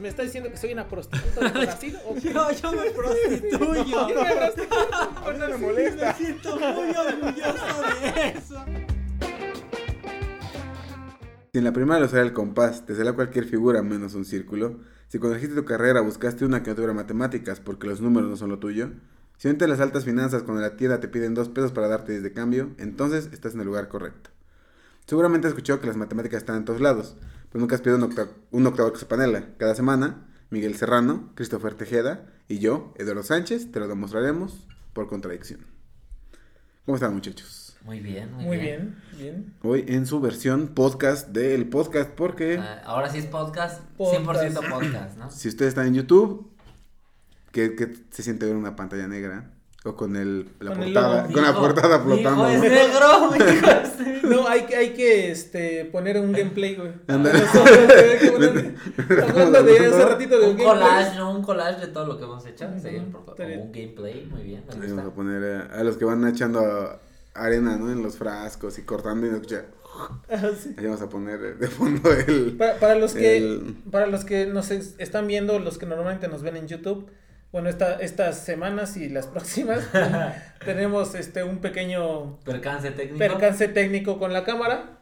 ¿Me está diciendo que soy una prostituta de Brasil? ¿O qué? yo, yo me prostituyo. Yo me no me molesta. Me siento muy orgulloso de eso. Si en la primaria usara el compás, te salió cualquier figura menos un círculo. Si cuando elegiste tu carrera buscaste una que no tuviera matemáticas porque los números no son lo tuyo. Si entre las altas finanzas cuando la tienda te piden dos pesos para darte 10 de cambio, entonces estás en el lugar correcto. Seguramente has escuchado que las matemáticas están en todos lados, pero nunca has pedido un, octa un octavo panela. Cada semana, Miguel Serrano, Christopher Tejeda y yo, Eduardo Sánchez, te lo demostraremos por contradicción. ¿Cómo están muchachos? Muy bien, muy, Muy bien. bien, bien. Hoy en su versión podcast del podcast porque... Ah, ahora sí es podcast, Podcast. 100% podcast, ¿no? Si ustedes están en YouTube, ¿qué, qué se siente ver una pantalla negra? O con el, la Con el portada, con la portada mi flotando. hijo es ¿no? negro, mi hijo es negro. No, hay, que- hay que este, poner un gameplay, güey. Ándale. Hablando de hace ratito de Un gameplay. collage, ¿no? Un collage de todo lo que hemos hecho. Ujú, Sí, por favor. está bien. Un gameplay, muy bien, me Ahí Vamos a gusta. poner eh, a, los que van echando arena, ¿no? En los frascos y cortando y no escucha. Ah, sí. Ahí vamos a poner de fondo el... Para, para los que El- para los que nos es- están viendo, los que normalmente nos ven en YouTube, bueno, esta, estas semanas y las próximas tenemos este un pequeño Percance técnico. percance técnico con la cámara.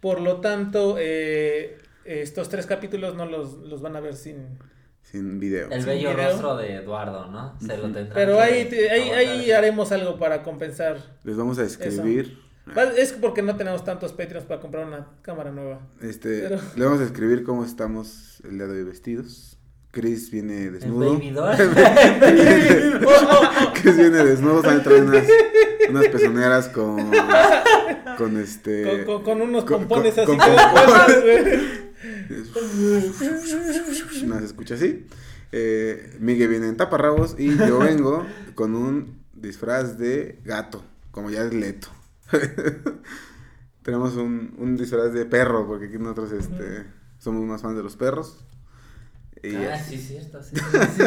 Por lo tanto, eh, estos tres capítulos no los, los van a ver sin... Sin video. El Sin bello video. rostro de Eduardo, ¿no? Se lo Ujú. tendrán Pero ahí, te- ahí, ahí haremos algo para compensar. Les vamos a escribir. Va- Es porque no tenemos tantos Patreons para comprar una cámara nueva. Este, Pero- Le vamos a escribir cómo estamos el día de hoy vestidos. Chris viene desnudo. Chris viene desnudo, también trae unas, unas pezoneras con, con este... Con, con- con unos con- pompones con- así con como pompones. güey. No se escucha así. Eh, Miguel viene en taparrabos y yo vengo con un disfraz de gato, como ya es leto. Tenemos un, un disfraz de perro, porque aquí nosotros este, somos más fans de los perros. Y Ah, sí, cierto, sí, sí, sí.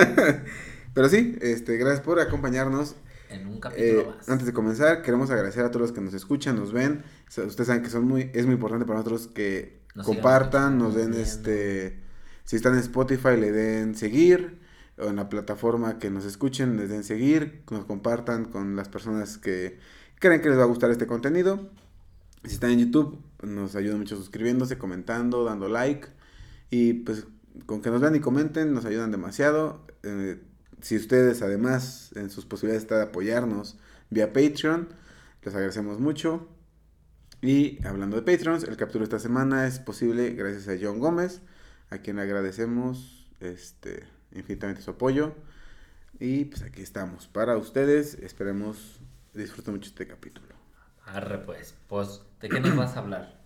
Pero sí, este, gracias por acompañarnos. En un capítulo Eh, más. antes de comenzar, queremos agradecer a todos los que nos escuchan, nos ven. O sea, Ustedes saben que son muy, es muy importante para nosotros que Nos compartan, nos den este, si están en Spotify le den seguir o en la plataforma que nos escuchen les den seguir, nos compartan con las personas que creen que les va a gustar este contenido. Si están en YouTube, nos ayuda mucho suscribiéndose, comentando, dando like y pues con que nos vean y comenten nos ayudan demasiado. Eh, si ustedes además en sus posibilidades está de apoyarnos vía Patreon, les agradecemos mucho. Y hablando de Patreons, el capítulo de esta semana es posible gracias a John Gómez, a quien le agradecemos este, infinitamente su apoyo. Y pues aquí estamos para ustedes. Esperemos disfruten mucho este capítulo. Arre, pues. Pues, ¿de qué nos vas a hablar?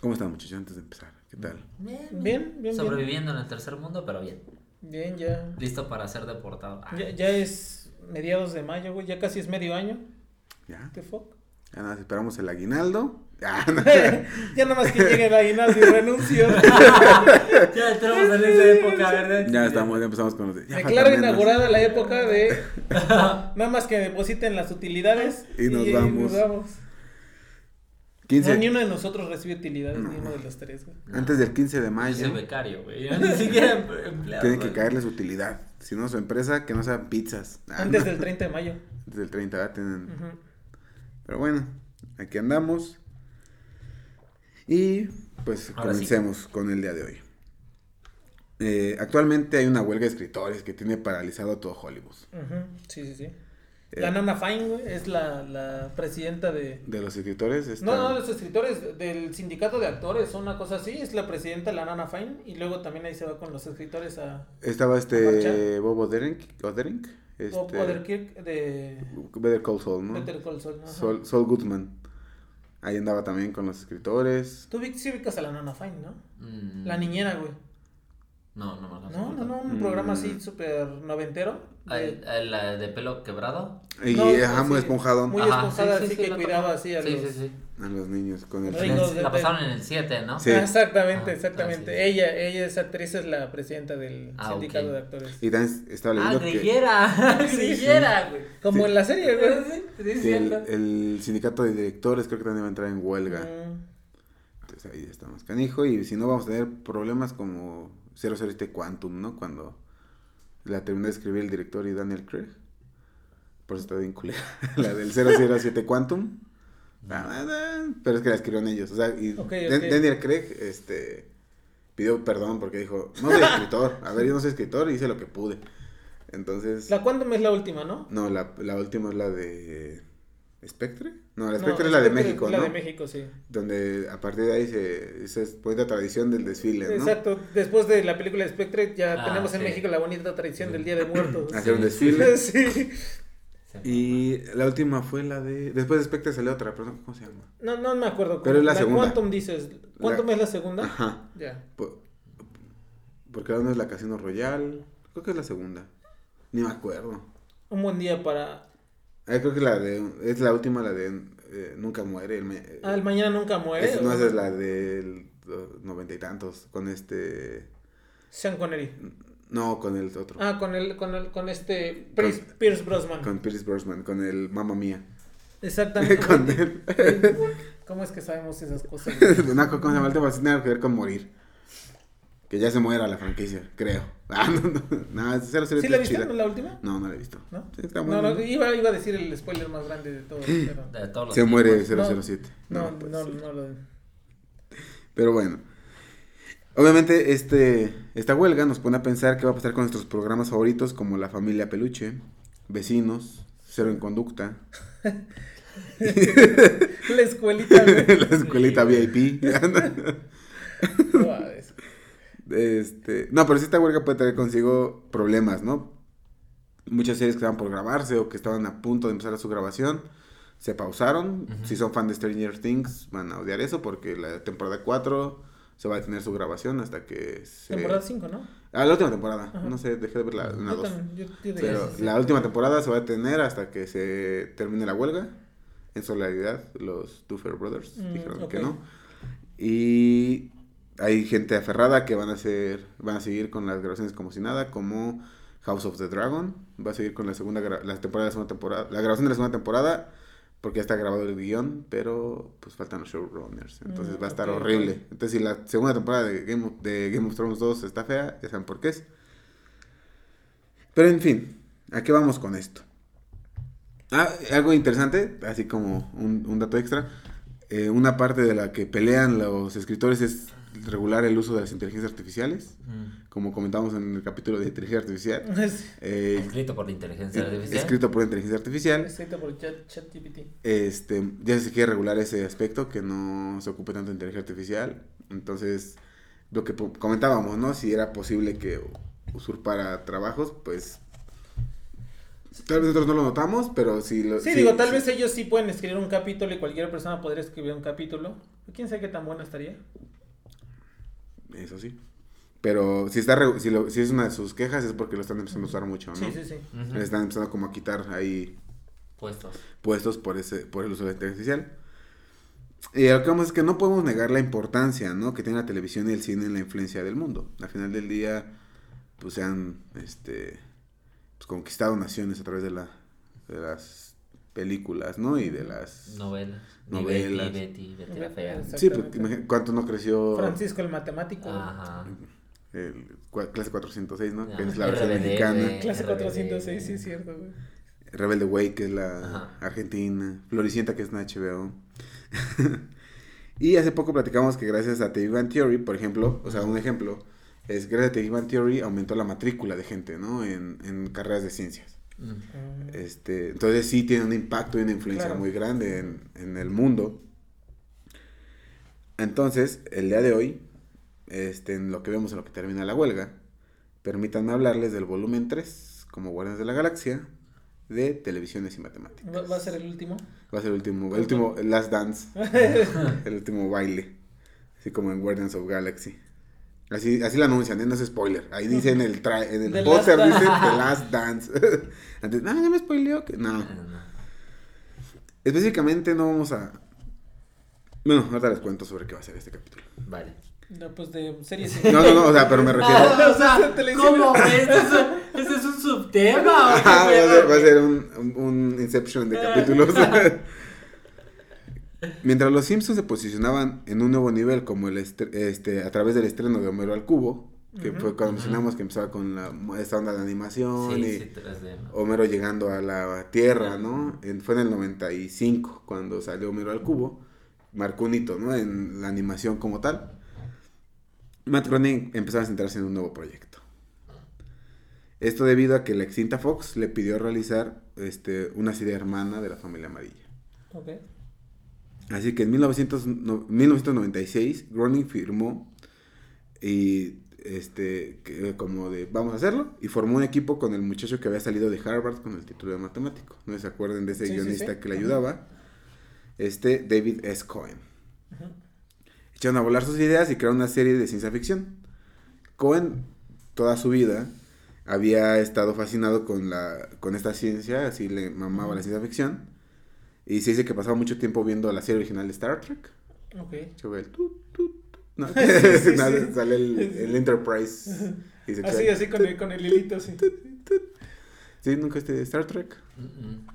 ¿Cómo están muchachos antes de empezar? ¿Qué tal? Bien, Bien, bien, bien. Sobreviviendo en el tercer mundo, pero bien. Bien, ya. Listo para ser deportado. Ya, ya es mediados de mayo, güey. Ya casi es medio año. ¿Ya? The fuck? Ya nada, esperamos el aguinaldo. No. ya nada más que llegue el aguinaldo y renuncio. Ya entramos en esa época, ¿verdad? ya estamos, ya empezamos con los ya Declaro inaugurada la época de nada más que depositen las utilidades Y nos vamos. vamos. 15 No, ni uno de nosotros recibe utilidades, No. ni uno de los tres, güey. Antes del 15 de Yo mayo soy becario, güey. Yo ni siquiera em- empleado. tiene que caerles utilidad. Si no, su empresa, que no sean pizzas. Ah, Antes no. del 30 de mayo. Antes del 30, ¿verdad? Tienen-. Pero bueno, aquí andamos. Y pues Ahora sí. comencemos con el día de hoy. Eh, actualmente hay una huelga de escritores que tiene paralizado todo Hollywood. Sí, sí, sí. Eh, La Nana Fine, güey, es la, la presidenta de... De los escritores está... No, no, los escritores del sindicato de actores, una cosa así, es la presidenta la Nana Fine y luego también ahí se va con los escritores a Estaba ¿A este marchar? Bob Odenkirk, Odenkirk, este, Bob Odenkirk de Better Call Saul, ¿no? Better Call Saul. Saul, Saul Goodman. Ahí andaba también con los escritores. Tú sí ubicas a la Nana Fine, ¿no? Mm, La niñera, güey. No, no me No, a no, no, un programa Mm. así súper noventero. Ah, de- ¿El, el, eh, de pelo quebrado? Y No, ajá, muy esponjado Muy Ajá, esponjada, sí, sí, así sí, que cuidaba así a Sí, los... sí, sí. a los niños con el... De- la pasaron en el 7, ¿no? Sí. Ah, exactamente, Ah, exactamente. ah, sí. Ella, ella es actriz, es la presidenta del Ah, sindicato de actores. Y también estaba Ah, leyendo que, grillera. grillera, güey. Como Sí. en la serie, güey. Sí, sí, es que el, sindicato de directores creo que también va a entrar en huelga. Mm. Entonces ahí estamos canijo y si no vamos a tener problemas como 007 Quantum, ¿no? Cuando la terminó de escribir el director y Daniel Craig. Por eso está bien culera. la del 007 Quantum. Ah, Pero es que la escribieron ellos. O sea, y. Daniel Craig este, pidió perdón porque dijo, no soy escritor. A ver, yo no soy escritor y hice lo que pude. Entonces... La Quantum es la última, ¿no? No, la, la última es la de... ¿Spectre? No, la No, Spectre es la de México, es La ¿no? de México, sí. donde a partir de ahí se, se es bonita tradición del desfile, ¿no? Exacto. Después de la película de Spectre, ya Ah, tenemos en. México la bonita tradición del Día de Muertos. Hacer un Sí. desfile. sí. Y la última fue la de... Después de Spectre salió otra, pero no, ¿cómo se llama? No, no me acuerdo. Pero es la segunda. Quantum dices. ¿Quantum La- es la segunda? Ajá. Ya. Po- Porque la una es la Casino Royal. Creo que es la segunda. Ni me acuerdo. Un buen día para. Ah, creo que la de... Es la última, la de eh, Nunca Muere. El, me- Ah, el mañana nunca muere. es- no, esa es la del noventa y tantos. Con este... Sean Connery. No, con el otro. Ah, con el, con el, con este Pierce, Pierce Brosnan. Con Pierce Brosnan. Con el Mamma Mía. Exactamente. con él. ¿Cómo es que sabemos esas cosas? no, ¿cómo se llama el tema? Sí, Tiene que ver con morir. Que ya se muera la franquicia, creo. Ah, no, no, no, es 007 ¿Sí la viste? chida. ¿No la última? No, no la he visto. ¿No? Sí, está No, bueno. no, iba, iba a decir el spoiler más grande de todo. Pero De todos los Se muere tiempos. 007. no, No, pues, no, no lo. Pero bueno. Obviamente, este, esta huelga nos pone a pensar qué va a pasar con nuestros programas favoritos como La Familia Peluche, Vecinos, Cero en Conducta, La escuelita. La Escuelita VIP. Este, no, pero sí esta huelga puede traer consigo problemas, ¿no? Muchas series que estaban por grabarse o que estaban a punto de empezar su grabación se pausaron. Si son fan de Stranger Things van a odiar eso porque la temporada 4 se va a detener su grabación hasta que se... Temporada 5, ¿no? Ah, la última temporada. Ajá. No sé, dejé de ver la, una Yo dos. también, yo- yo de- Pero sí, sí. la última temporada se va a detener hasta que se termine la huelga. En solidaridad, los Duffer Brothers Mm, dijeron que no. Y hay gente aferrada que van a hacer, van a seguir con las grabaciones como si nada, como House of the Dragon. Va a seguir con la segunda la temporada la segunda temporada, la grabación de la segunda temporada, porque ya está grabado el guion, pero pues faltan los showrunners. Entonces Mm, va a estar ok, horrible. Entonces, si la segunda temporada de Game of, de Game of Thrones 2 está fea, ya saben por qué es. Pero en fin, ¿a qué vamos con esto? Ah, algo interesante, así como un, un dato extra. eh, una parte de la que pelean los escritores es regular el uso de las inteligencias artificiales. Mm. Como comentamos en el capítulo de inteligencia artificial. Eh, Escrito por la inteligencia eh, artificial. escrito por inteligencia artificial. escrito por Chat- ChatGPT. Este, ya se quiere regular ese aspecto, que no se ocupe tanto de inteligencia artificial. Entonces, lo que comentábamos, ¿no? Si era posible que usurpara trabajos, pues... Tal vez nosotros no lo notamos, pero si lo... Sí, digo, tal vez ellos sí pueden escribir un capítulo y cualquier persona podría escribir un capítulo. ¿Quién sabe qué tan buena estaría? Eso sí. Pero si está re- si, lo- si es una de sus quejas es porque lo están empezando a usar mucho, ¿no? Sí, sí, sí. Le están empezando como a quitar ahí Puestos. puestos por ese por el uso de la inteligencia artificial. Y lo que vamos es que no podemos negar la importancia, ¿no? Que tiene la televisión y el cine en la influencia del mundo. Al final del día, pues se han, este, pues, conquistado naciones a través de, la, de las películas, ¿no? Y de las... Novelas. Novelas. Betty, Betty, Betty la fea. Sí, imagina- ¿cuánto no creció Francisco el matemático. Ajá. el clase 406, ¿no? Que Ah, es la versión RBD, mexicana. Clase RBD. 406, sí es cierto, güey. Rebelde Way, que es la Ajá. argentina. Floricienta, que es una HBO. y hace poco platicamos que gracias a The Big Bang Theory, por ejemplo, o sea, un ejemplo, es gracias a The Big Bang Theory aumentó la matrícula de gente, ¿no? En, en carreras de ciencias. Mm. Este, entonces sí tiene un impacto y una influencia Claro. muy grande en, en el mundo. Entonces, el día de hoy, este, en lo que vemos en lo que termina la huelga, permítanme hablarles del volumen 3, como Guardianes de la Galaxia, de televisiones y matemáticas. ¿Va, va a ser el último? Va a ser el último, el último el Last Dance, el último baile, así como en Guardians of Galaxy. Así, así lo anuncian, ¿eh? no es spoiler. Ahí dicen el tra en The el Last póster Dance. dicen The Last Dance. Antes, no, ya me spoileó. que-". No. Específicamente no vamos a. Bueno, ahorita les cuento sobre qué va a ser este capítulo. Vale. No, pues de series. No, no, no, o sea, pero me refiero. Ah, o sea. ¿cómo? ¿Este es un, este es un subtema? ¿o qué Ajá, va, a ser, va a ser un, un- un Inception de capítulos. Mientras los Simpsons se posicionaban en un nuevo nivel, como el este, a través del estreno de Homero al Cubo, que fue cuando mencionamos que empezaba con la, esta onda de animación Sí, y sí, 3D, ¿no? Homero llegando a la Tierra, ¿no? En- fue en el 95 cuando salió Homero al Cubo, marcó un hito, ¿no? En la animación como tal. Matt Groening empezaba a centrarse en un nuevo proyecto. Esto debido a que la extinta Fox le pidió realizar este, una serie hermana de la familia amarilla. Ok. Así que en 1900 no- 1996 Groening firmó y este que- como de vamos a hacerlo y formó un equipo con el muchacho que había salido de Harvard con el título de matemático. No se acuerdan de ese Sí, guionista sí. que le Ajá. ayudaba. Este David S. Cohen. Ujú. Echaron a volar sus ideas y crearon una serie de ciencia ficción. Cohen toda su vida había estado fascinado con la con esta ciencia, así le mamaba la ciencia ficción. Y se dice que pasaba mucho tiempo viendo la serie original de Star Trek. Ok. Se ve el Nada, sí. Sale el, el Enterprise. Y se Así, así con el, con el hilito, sí. Sí, nunca este Star Trek. Mm, mm.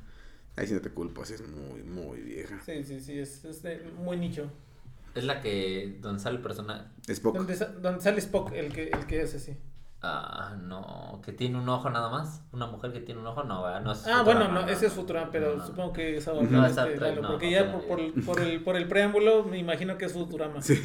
Ahí sí no te culpo, así es muy, muy vieja. Sí, sí, sí, es, es de- muy nicho. Es la que donde sale el personaje. Spock. Donde sale Spock, el que, el que es así. Ah, no, que tiene un ojo nada más. Una mujer que tiene un ojo, no, ¿verdad? No es Ah, Futurama, bueno, no, no, ese es. Futurama, pero No, supongo que es ahora No, este, Trek, porque no ya por, el, por, el, por el preámbulo me imagino que es Futurama. Sí.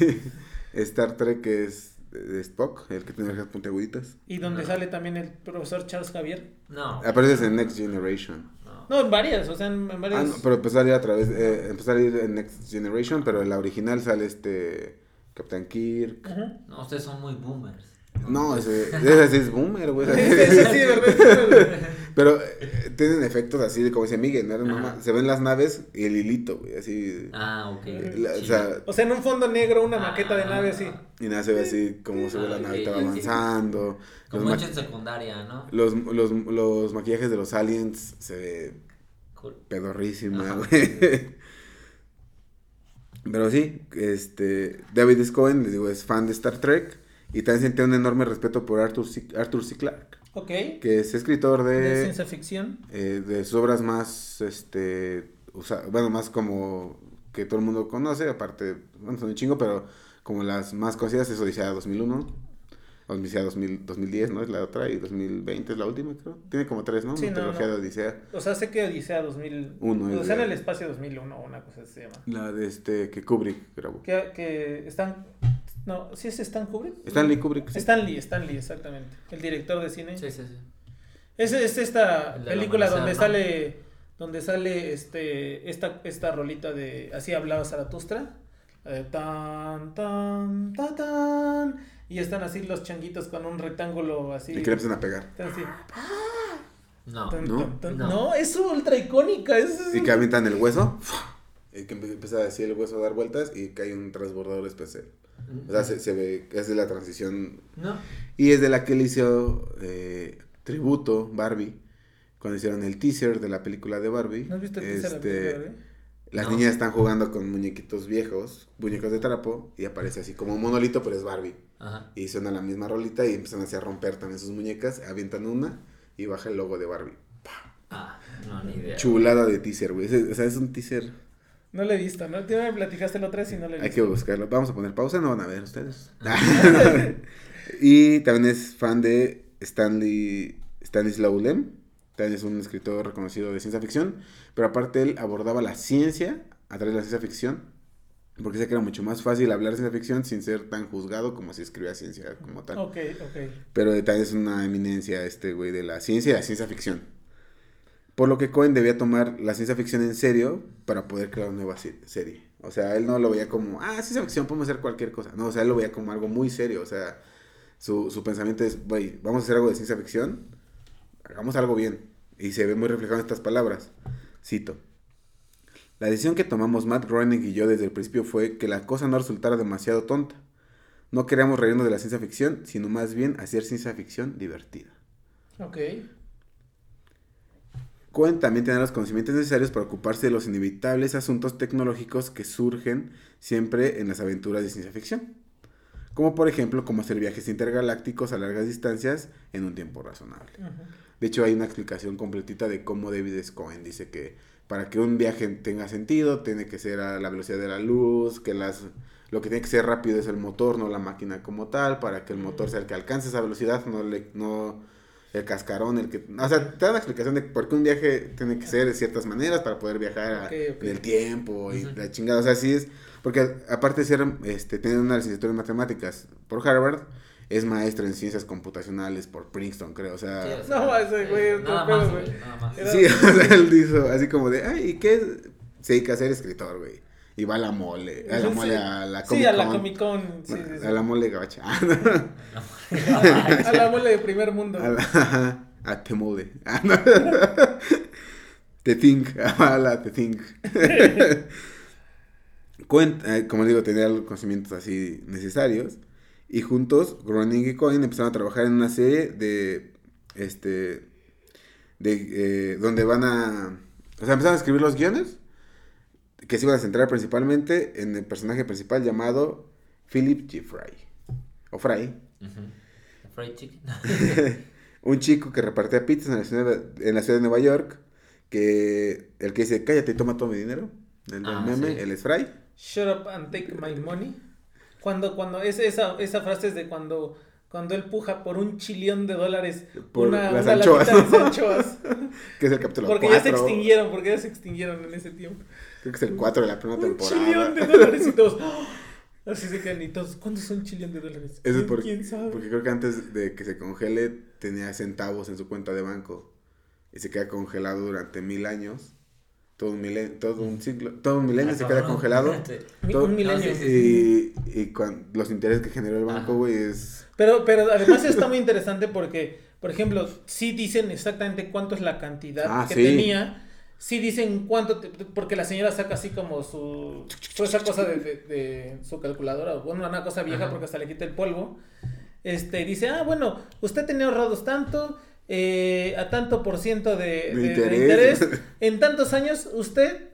Star Trek es de Spock, el que tiene las puntiaguditas. Y donde No. sale también el profesor Charles Javier. No. Apareces en Next Generation. no. No, en varias, o sea, en, en varias. Ah, no, pero empezó a a través, eh, empezó a salir en Next Generation, pero en la original sale este Captain Kirk. No, ustedes son muy boomers. No, ese, ese sí es boomer, güey. Sí, sí, sí, ¿verdad? Pero eh, tienen efectos así de como dice Miguel, ¿no? Mamá, Se ven las naves y el hilito, güey, así. Ah, ok. La- o Sí. sea, O sea, en un fondo negro, una maqueta de nave así. y nada, se ve así como se ve la Ah, nave ok, va ok. avanzando. Los, Como hecho en secundaria, ¿no? los, los, los maquillajes de los aliens se ve Cool. pedorrísima, güey. Pero sí, este, David S. Cohen, les digo, es fan de Star Trek y también sentía un enorme respeto por Arthur C. Arthur C. Clarke, Ok. que es escritor De de, ciencia ficción. eh, de sus obras más, este, bueno, más como que todo el mundo conoce, aparte, bueno, son un chingo, pero como las más conocidas es Odisea 2001, Odisea 2000, 2010, ¿no? Es la otra, y 2020 es la última, creo. Tiene como tres, ¿no? Sí, Una no, trilogía no. de Odisea. O sea, sé que Odisea 2000. Uno es Odisea de- en el espacio 2001, una cosa así se llama. La de este, que Kubrick grabó. Que, que están. No, ¿sí es Stan Kubrick? Stanley Kubrick, sí. Stan Lee, Stan Lee, exactamente. El director de cine. Sí, sí, sí. Es, es esta película donde sale donde sale este esta esta rolita de así hablaba Zaratustra de tan tan ta, tan y están así los changuitos con un rectángulo así Y que le empiezan a pegar. están así, No. tan, ¿no? tan, tan. No. no es ultra icónica es Y que avientan el hueso. Y que empieza así el hueso a dar vueltas y cae un transbordador especial. O sea, se, se ve, es de la transición. No. Y es de la que le hizo eh, tributo Barbie. Cuando hicieron el teaser de la película de Barbie. ¿No has visto el teaser de la este, película? Las No. niñas están jugando con muñequitos viejos, muñecos de trapo, y aparece así como un monolito, pero es Barbie. Ajá. Y suena la misma rolita y empiezan así a romper también sus muñecas, avientan una y baja el logo de Barbie. Ah, no, ni idea. Chulada de teaser, güey. O sea, es un teaser. No le he visto no tú me platicaste la otra vez y no le he Hay visto que buscarlo. Vamos a poner pausa, no van a ver ustedes. y también es fan de Stanley Stanislaw Lem. También es un escritor reconocido de ciencia ficción. Pero aparte él abordaba la ciencia a través de la ciencia ficción. Porque sé que era mucho más fácil hablar de ciencia ficción sin ser tan juzgado como si escribía ciencia como tal. ok ok Pero también es una eminencia este güey de la ciencia y la ciencia ficción. Por lo que Cohen debía tomar la ciencia ficción en serio para poder crear una nueva se- serie. O sea, él no lo veía como, ah, ciencia ficción, podemos hacer cualquier cosa. No, o sea, él lo veía como algo muy serio. O sea, su, su pensamiento es, güey, vamos a hacer algo de ciencia ficción, hagamos algo bien. Y se ve muy reflejado en estas palabras. Cito. La decisión que tomamos Matt Groening y yo desde el principio fue que la cosa no resultara demasiado tonta. No queríamos reírnos de la ciencia ficción, sino más bien hacer ciencia ficción divertida. Ok. Cohen también tiene los conocimientos necesarios para ocuparse de los inevitables asuntos tecnológicos que surgen siempre en las aventuras de ciencia ficción. Como por ejemplo, cómo hacer viajes intergalácticos a largas distancias en un tiempo razonable. De hecho, hay una explicación completita de cómo David S. Cohen dice que para que un viaje tenga sentido, tiene que ser a la velocidad de la luz, que las lo que tiene que ser rápido es el motor, no la máquina como tal, para que el motor sea el que alcance esa velocidad, no le, no el cascarón, el que, o sea, te da la explicación de por qué un viaje tiene que ser de ciertas maneras para poder viajar a- Ok, ok. en el tiempo y la chingada, o sea, sí es, porque aparte de ser, este, tener una licenciatura en matemáticas por Harvard, es maestra en ciencias computacionales por Princeton, creo, o sea, Sí, o sea, No, ese güey es Nada más, güey. Nada más. Sí, o sea, él dijo así como de, ay, ¿y qué? Se dedica a ser escritor, güey. Y va a la mole, a la Sí. mole, a la Sí, Comic a la Con, Comic Con. Sí, sí, sí. A la mole gabacha. A la mole de primer mundo. a la, a te mole. Te think, a la te think. Cohen, eh, como digo, tenía los conocimientos así necesarios. Y juntos, Groening y Cohen empezaron a trabajar en una serie de, este, de, eh, donde van a, o sea, empezaron a escribir los guiones que se iban a centrar principalmente en el personaje principal llamado Philip G. Fry. O Fry. Fried chicken. un chico que repartía pizzas en la, ciudad, en la ciudad de Nueva York, que el que dice, cállate y toma todo mi dinero, el del Ah, meme, sí. él es Fry. Shut up and take my money. Cuando, cuando, es, esa, esa frase es de cuando, cuando él puja por un chillón de dólares Por una, las una anchoas, anchoas. Que es el capítulo Porque ya se 4. extinguieron, porque ya se extinguieron en ese tiempo. Creo que es el 4 de la primera Un chillón de temporada. dólares y todos. ¡ah! Así se quedan y todos. ¿Cuántos son chillón de dólares? Eso es ¿Quién- por- ¿Quién sabe? porque creo que antes de que se congele tenía centavos en su cuenta de banco y se queda congelado durante mil años. Todo un milenio, todo un siglo, todo un milenio Ah, se queda congelado. Todo- un milenio. No, sí, Y, los intereses que generó el banco, güey, es... Pero, pero además está muy interesante porque, por ejemplo, sí dicen exactamente cuánto es la cantidad Ah, que sí. tenía. Sí dicen cuánto, te- porque la señora saca así como su, su esa cosa de, de- de su calculadora, bueno, una cosa vieja Ajá. porque hasta le quita el polvo. Este, dice, ah, bueno, usted tenía ahorrados tanto, eh, a tanto por ciento de, De de- de interés. interés. En tantos años, usted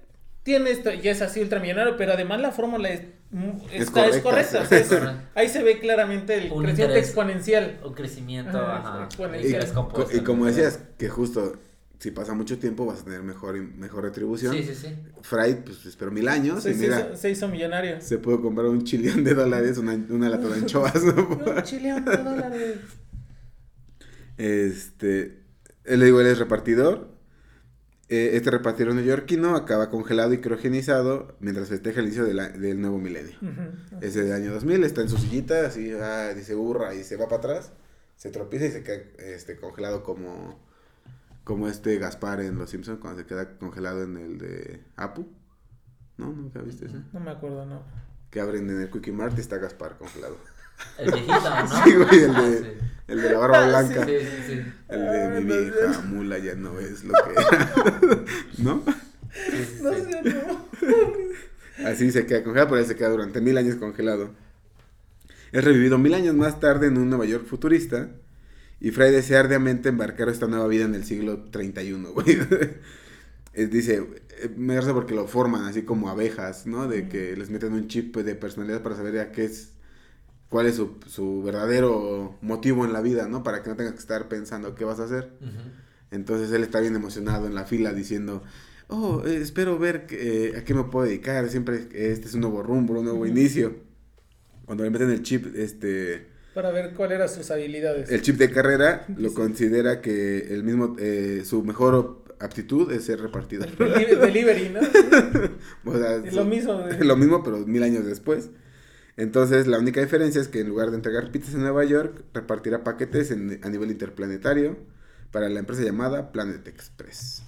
tiene esto, y es así ultramillonario, pero además la fórmula es, mm, Es está, es correcta, correcta. sí. o sea, es- ahí se ve claramente el Un crecimiento interés. exponencial. Un crecimiento, Ajá, ajá. exponencial. Y, y como decías, que justo si pasa mucho tiempo vas a tener mejor, mejor retribución. Sí, sí, sí. Fry, pues esperó mil años Se, y se mira, hizo, se hizo millonario. se pudo comprar un chillón de dólares, una, una lata de anchoas. ¿no? Un chillón de dólares. Este, él le digo, él es repartidor. Eh, este repartidor neoyorquino acaba congelado y criogenizado mientras festeja el inicio de la- del nuevo milenio. Ujú. Es del año 2000, está en su sillita, así, ah, dice burra y se va para atrás, se tropieza y se queda este, congelado como, como este Gaspar en Los Simpsons cuando se queda congelado en el de Apu. ¿No? ¿Nunca viste ese? No me acuerdo, no. Que abren en el Quickie Mart y está Gaspar congelado. El viejito, ¿no? Sí, güey, el de, sí. el de la barba Ah, blanca. Sí, sí, sí. El de mi no vieja sé. mula ya no es lo que era. ¿No? Sí, sí, No sé, no. Así se queda congelado, pero él se queda durante mil años congelado. Es revivido mil años más tarde en un Nueva York futurista. Y Fry desea ardiamente embarcar esta nueva vida en el siglo 31, güey. Dice, eh, me parece porque lo forman así como abejas, ¿no? De que les meten un chip de personalidad para saber ya qué es, cuál es su, su verdadero motivo en la vida, ¿no? Para que no tengas que estar pensando qué vas a hacer. Entonces él está bien emocionado en la fila diciendo, oh, eh, espero ver eh, a qué me puedo dedicar, siempre este es un nuevo rumbo, un nuevo inicio. Cuando le meten el chip, este, Para ver cuáles eran sus habilidades. el chip de carrera, lo Sí. considera que el mismo, eh, su mejor aptitud es ser repartidor. Deli- Delivery, ¿no? O sea, Es lo mismo. de- lo mismo, pero mil años después. Entonces, la única diferencia es que en lugar de entregar pizzas en Nueva York, repartirá paquetes en- a nivel interplanetario para la empresa llamada Planet Express.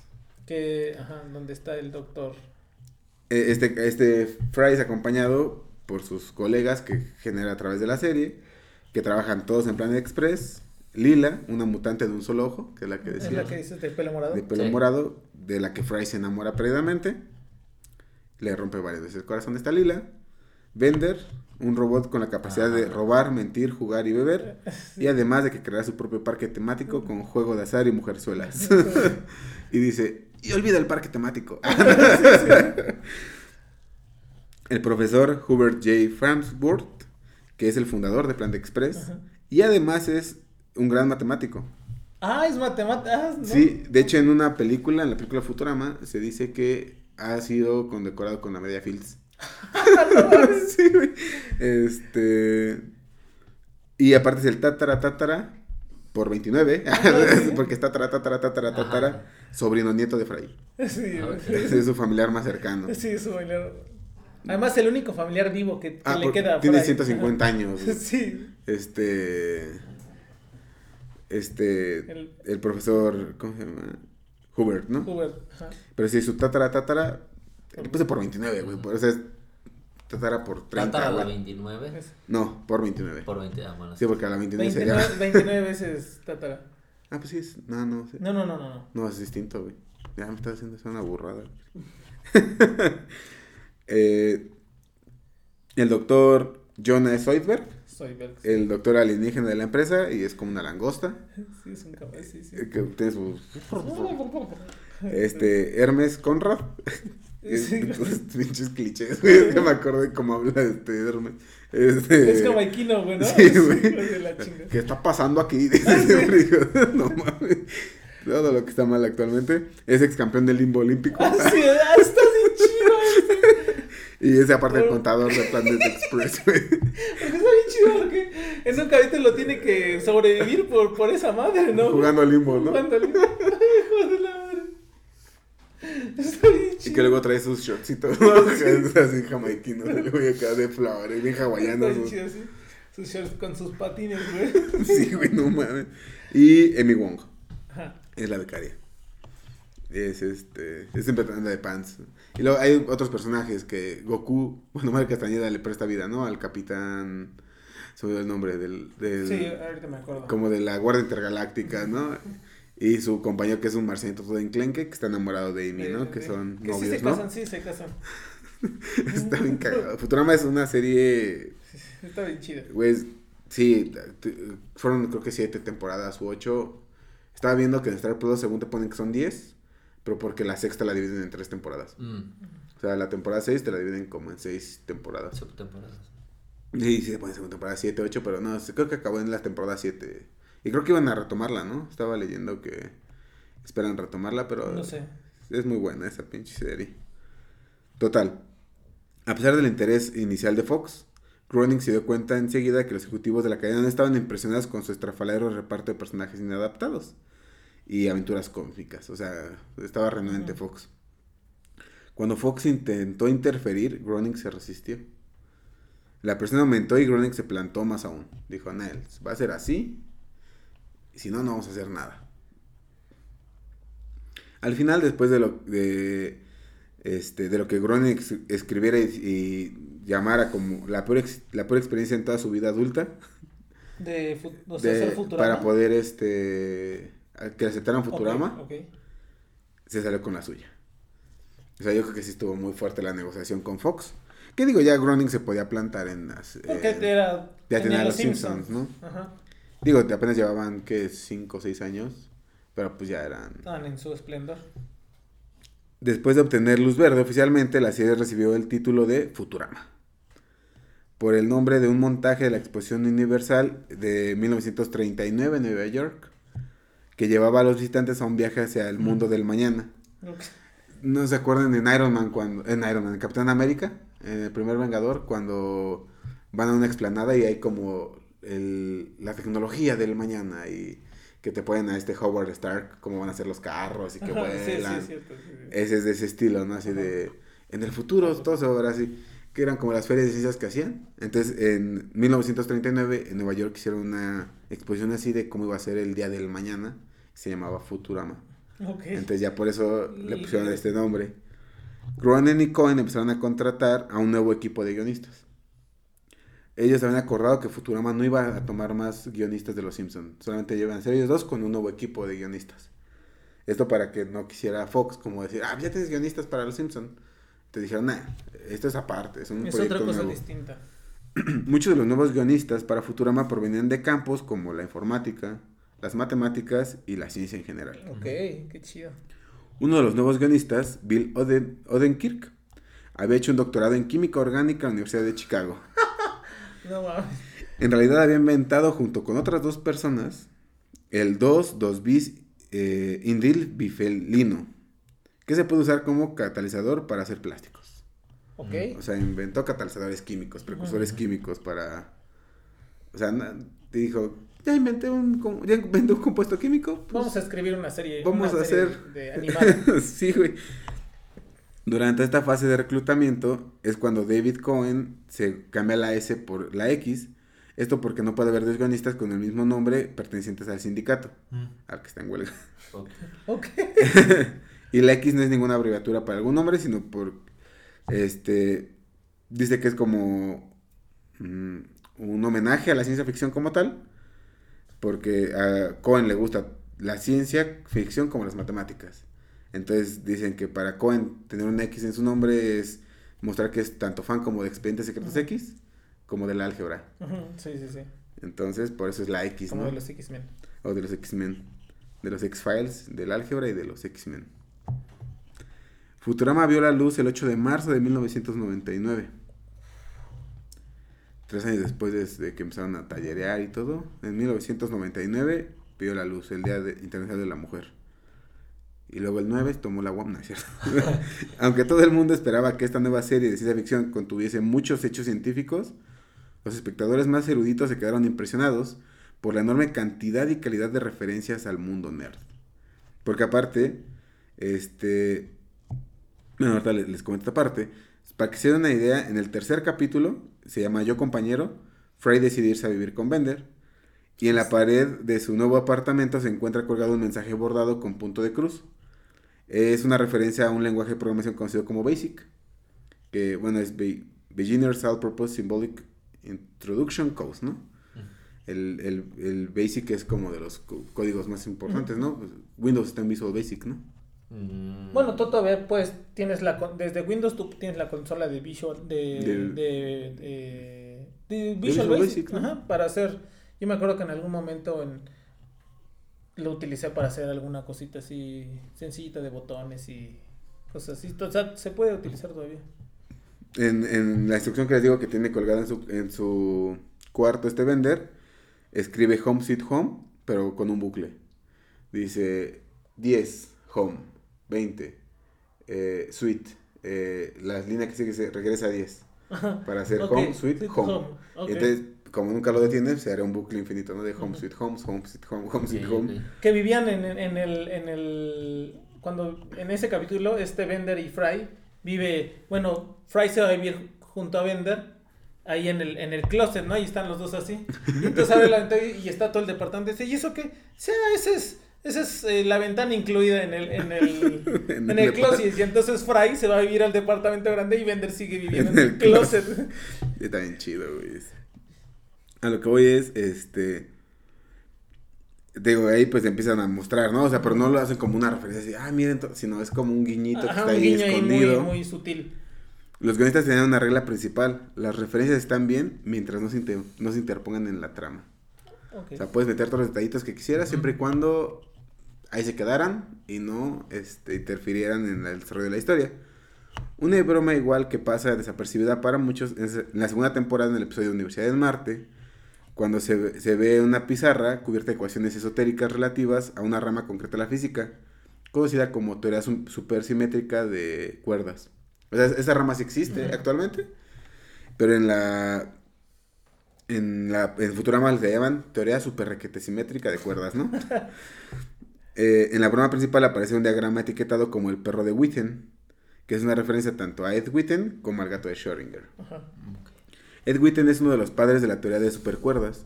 Que, ajá, donde está el doctor. Eh, Este, este Fry es acompañado por sus colegas que genera a través de la serie, que trabajan todos en Planet Express. Lila, una mutante de un solo ojo, que es la que Es decía, la que dices de pelo morado. de pelo Sí. morado, de la que Fry se enamora previamente. Le rompe varias veces el corazón a esta Lila. Bender, un robot con la capacidad de robar, mentir, jugar y beber. Y además de que creará su propio parque temático con juego de azar y mujerzuelas. y dice, y olvida el parque temático. el profesor Hubert J. Farnsworth, que es el fundador de Plant Express. Ajá. Y además es un gran matemático. Ah, es matemática. ¿no? Sí, de hecho en una película, en la película Futurama, se dice que ha sido condecorado con la media Fields. sí, güey. Este. Y aparte es el tatara tatara por 29, porque está tatara tatara tatara tatara, sobrino nieto de Fray. Sí, Ok. güey. Ese es su familiar más cercano. Sí, su familiar. Además, el único familiar vivo que, que Ah, le queda. tiene por ahí. 150 años. Sí. Este. Este. El- El profesor. ¿Cómo se llama? Hubert, ¿no? Hubert. Ajá. Pero si su tatara tatara. Le puse por 29, güey. Por eso es. Tatara por 30. Trata a la güey. 29 Es No, por 29. por 20. Ah, bueno, Sí, porque a la 29 29, sería. 29 veces Tatara. Ah, pues sí es. No, no. sí. No, no, no, no. no. No, es distinto, güey. Ya me estás haciendo eso una burrada. Eh, el doctor Jonah Zoidberg, Berg. el doctor alienígena de la empresa, y es como una langosta. Sí, es un caballo. Sí, sí. eh, Que tiene su. Este, Hermes Conrad. Sí. Pinches clichés, güey. Me acordé cómo habla este Hermes. Este, Es jamaiquino, güey, ¿no? Sí, güey. de. ¿Qué está pasando aquí? Güey. No mames. Todo lo que está mal actualmente. Es ex campeón del limbo olímpico. Ah, sí, ah, está bien chido. este. Y ese aparte el contador de Planet Express, güey. Porque está bien chido porque en un capítulo tiene que sobrevivir por, por esa madre, ¿no? Jugando limbo, ¿no? Jugando limbo. Hijo de la madre. Está bien Y chido. que luego trae sus shortcitos, ¿no? Así jamaiquinos, güey acá de flores, bien hawaianos. Está bien sí. Sus shorts con sus patines, güey. Sí, güey, no mames. Y Emi Wong, Ajá. es la becaria. Es este, es siempre anda de pants. Y luego hay otros personajes que Goku, bueno, Mario Castañeda le presta vida, ¿no? Al capitán, se me olvidó el nombre del, del Sí, ahorita me acuerdo. como de la Guardia Intergaláctica, ¿no? Y su compañero que es un marcianito todo enclenque, que está enamorado de Amy, ¿no? Eh, Que eh, son que sí novios, se ¿no? casan, sí se casan. Está bien cagado. Futurama es una serie, Está bien chido. güey, sí, fueron creo que siete temporadas u ocho. Estaba viendo que en Star Plus según te ponen que son diez, pero porque la sexta la dividen en tres temporadas. Mm, O sea, la temporada seis te la dividen como en seis temporadas. subtemporadas. Sí, sí, se pone segunda temporada 7, 8, pero no, creo que acabó en la temporada 7. Y creo que iban a retomarla, ¿no? Estaba leyendo que esperan retomarla, pero No sé. es muy buena esa pinche serie. Total. A pesar del interés inicial de Fox, Groening se dio cuenta enseguida que los ejecutivos de la cadena no estaban impresionados con su estrafalario reparto de personajes inadaptados y aventuras cómicas. O sea, estaba renuente Ujú. Fox. Cuando Fox intentó interferir, Groening se resistió. La presión aumentó y Groening se plantó más aún. Dijo, Nel, va a ser así. Y si no, no vamos a hacer nada. Al final, después de lo, de, este, de lo que Groening escribiera y, y llamara como la peor, ex- la peor experiencia en toda su vida adulta, De, o sea, de- ser Futurama. para poder este, que aceptaran Ok, Futurama, se salió con la suya. O sea, yo creo que sí estuvo muy fuerte la negociación con Fox. Que digo, ya Groening se podía plantar en las... Porque eh, era. ya tenía los Simpsons, ¿no? Ajá. Digo, apenas llevaban, que 5 o 6 años, pero pues ya eran... Estaban en su esplendor. Después de obtener luz verde oficialmente, la serie recibió el título de Futurama. Por el nombre de un montaje de la Exposición Universal de 1939 en Nueva York, que llevaba a los visitantes a un viaje hacia el mundo del mañana. ¿No se acuerdan en Iron Man cuando en Iron Man, en Capitán América, en el primer Vengador, cuando van a una explanada y hay como el- la tecnología del mañana y que te ponen a este Howard Stark cómo van a ser los carros y que Ajá, sí, sí, vuelan. es cierto, sí. Ese es de ese estilo, ¿no? Así Ajá. de en el futuro todo se va a ver así, que eran como las ferias de ciencias que hacían. Entonces, en 1939 en Nueva York hicieron una exposición así de cómo iba a ser el día del mañana, se llamaba Futurama. Ok. Entonces ya por eso le pusieron este nombre. Groening y Cohen empezaron a contratar a un nuevo equipo de guionistas. Ellos habían acordado que Futurama no iba a tomar más guionistas de los Simpsons. Solamente iban a ser ellos dos con un nuevo equipo de guionistas. Esto para que no quisiera Fox como decir, ah, ya tienes guionistas para los Simpsons. te dijeron, nah, esto es aparte, es un Es proyecto otra cosa nuevo". distinta. Muchos de los nuevos guionistas para Futurama provenían de campos como la informática, las matemáticas y la ciencia en general. Ok, qué chido. Uno de los nuevos guionistas, Bill Oden- Odenkirk, había hecho un doctorado en química orgánica en la Universidad de Chicago. No mames. En realidad había inventado junto con otras dos personas el 2,2 bis eh, indil bifelino, que se puede usar como catalizador para hacer plásticos. Ok. O sea, inventó catalizadores químicos, precursores químicos para... O sea, te dijo, ya inventé un, ya inventé un compuesto químico. pues, Vamos a escribir una serie. Vamos una a serie hacer- De animada. sí, güey. Durante esta fase de reclutamiento es cuando David Cohen se cambia la S por la X. Esto porque no puede haber dos guionistas con el mismo nombre pertenecientes al sindicato, Mm, al que está en huelga. ok. ok. y la X no es ninguna abreviatura para algún nombre, sino por, este, dice que es como mm, un homenaje a la ciencia ficción como tal, porque a Cohen le gusta la ciencia ficción como las matemáticas. Entonces dicen que para Cohen tener un X en su nombre es mostrar que es tanto fan como de Expedientes Secretos X, como de la álgebra. Sí, sí, sí. Entonces, por eso es la X, Como ¿no? de los X-Men. O de los X-Men. De los X-Files, del álgebra y de los X-Men. Futurama vio la luz el 8 de marzo de 1999. Tres años después de, que empezaron a tallerear y todo. En 1999 vio la luz, el Día de- Internacional de la Mujer. Y luego el 9 tomó la UAM, ¿no es cierto? Aunque todo el mundo esperaba que esta nueva serie de ciencia ficción contuviese muchos hechos científicos, los espectadores más eruditos se quedaron impresionados por la enorme cantidad y calidad de referencias al mundo nerd. Porque aparte, este... Bueno, ahorita les, les comento esta parte. Para que se den una idea, en el tercer capítulo, se llama Yo compañero, Fry decide irse a vivir con Bender. Y en la pared de su nuevo apartamento se encuentra colgado un mensaje bordado con punto de cruz. Es una referencia a un lenguaje de programación conocido como BASIC. Que, bueno, es Be- Beginner's All Purpose Symbolic Introduction Codes, ¿no? El, el, el Basic es como de los códigos más importantes, ¿no? Pues, Windows está en Visual Basic, ¿no? Mm, Bueno, tú todavía pues tienes la con- desde Windows tú tienes la consola de Visual de Del- de, de- de Visual, Visual Basic, Basic, ¿no? ajá, para hacer yo me acuerdo que en algún momento en lo utilicé para hacer alguna cosita así sencillita de botones y cosas así, o sea, se puede utilizar todavía. En, en la instrucción que les digo que tiene colgada en su, en su cuarto este vender, escribe Home Sweet Home, pero con un bucle. Dice 10, Home, 20, eh, Sweet. eh, las líneas que sigue se regresa a 10 para hacer Home, Sweet Home. Entonces, como nunca lo detiene, se hará un bucle infinito, ¿no? De Home, Sweet Home, Home, Sweet Home, Home, ok, Home. que vivían en, en- en el en el cuando en ese capítulo este Bender y Fry vive bueno Fry se va a vivir junto a Bender ahí en el en el closet no ahí están los dos así. Y entonces abre la ventana y está todo el departamento y dice y eso qué sí ese es esa es eh, la ventana incluida en el en el En en el el closet y entonces Fry se va a vivir al departamento grande y Bender sigue viviendo en el closet Está bien chido, güey. A lo que voy es, este... Digo, ahí pues empiezan a mostrar, ¿no? O sea, pero no lo hacen como una referencia así, ah, miren, to-", sino es como un guiñito que está un ahí guiño ahí muy, escondido. muy sutil Los guionistas tenían una regla principal, las referencias están bien mientras no se, inter- no se interpongan en la trama. O sea, puedes meter todos los detallitos que quisieras siempre y cuando ahí se quedaran y no este, interfirieran en el desarrollo de la historia. Una broma igual que pasa desapercibida para muchos es en la segunda temporada en el episodio de Universidad del Marte, cuando se, ve- se ve una pizarra cubierta de ecuaciones esotéricas relativas a una rama concreta de la física, conocida como teoría su- supersimétrica de cuerdas. O sea, esa rama sí existe actualmente, pero en la en la en Futurama le llaman teoría super requete simétrica de cuerdas, ¿no? Eh, en la broma principal aparece un diagrama etiquetado como el perro de Witten, que es una referencia tanto a Ed Witten como al gato de Schrödinger. Ajá. Ed Witten es uno de los padres de la teoría de supercuerdas.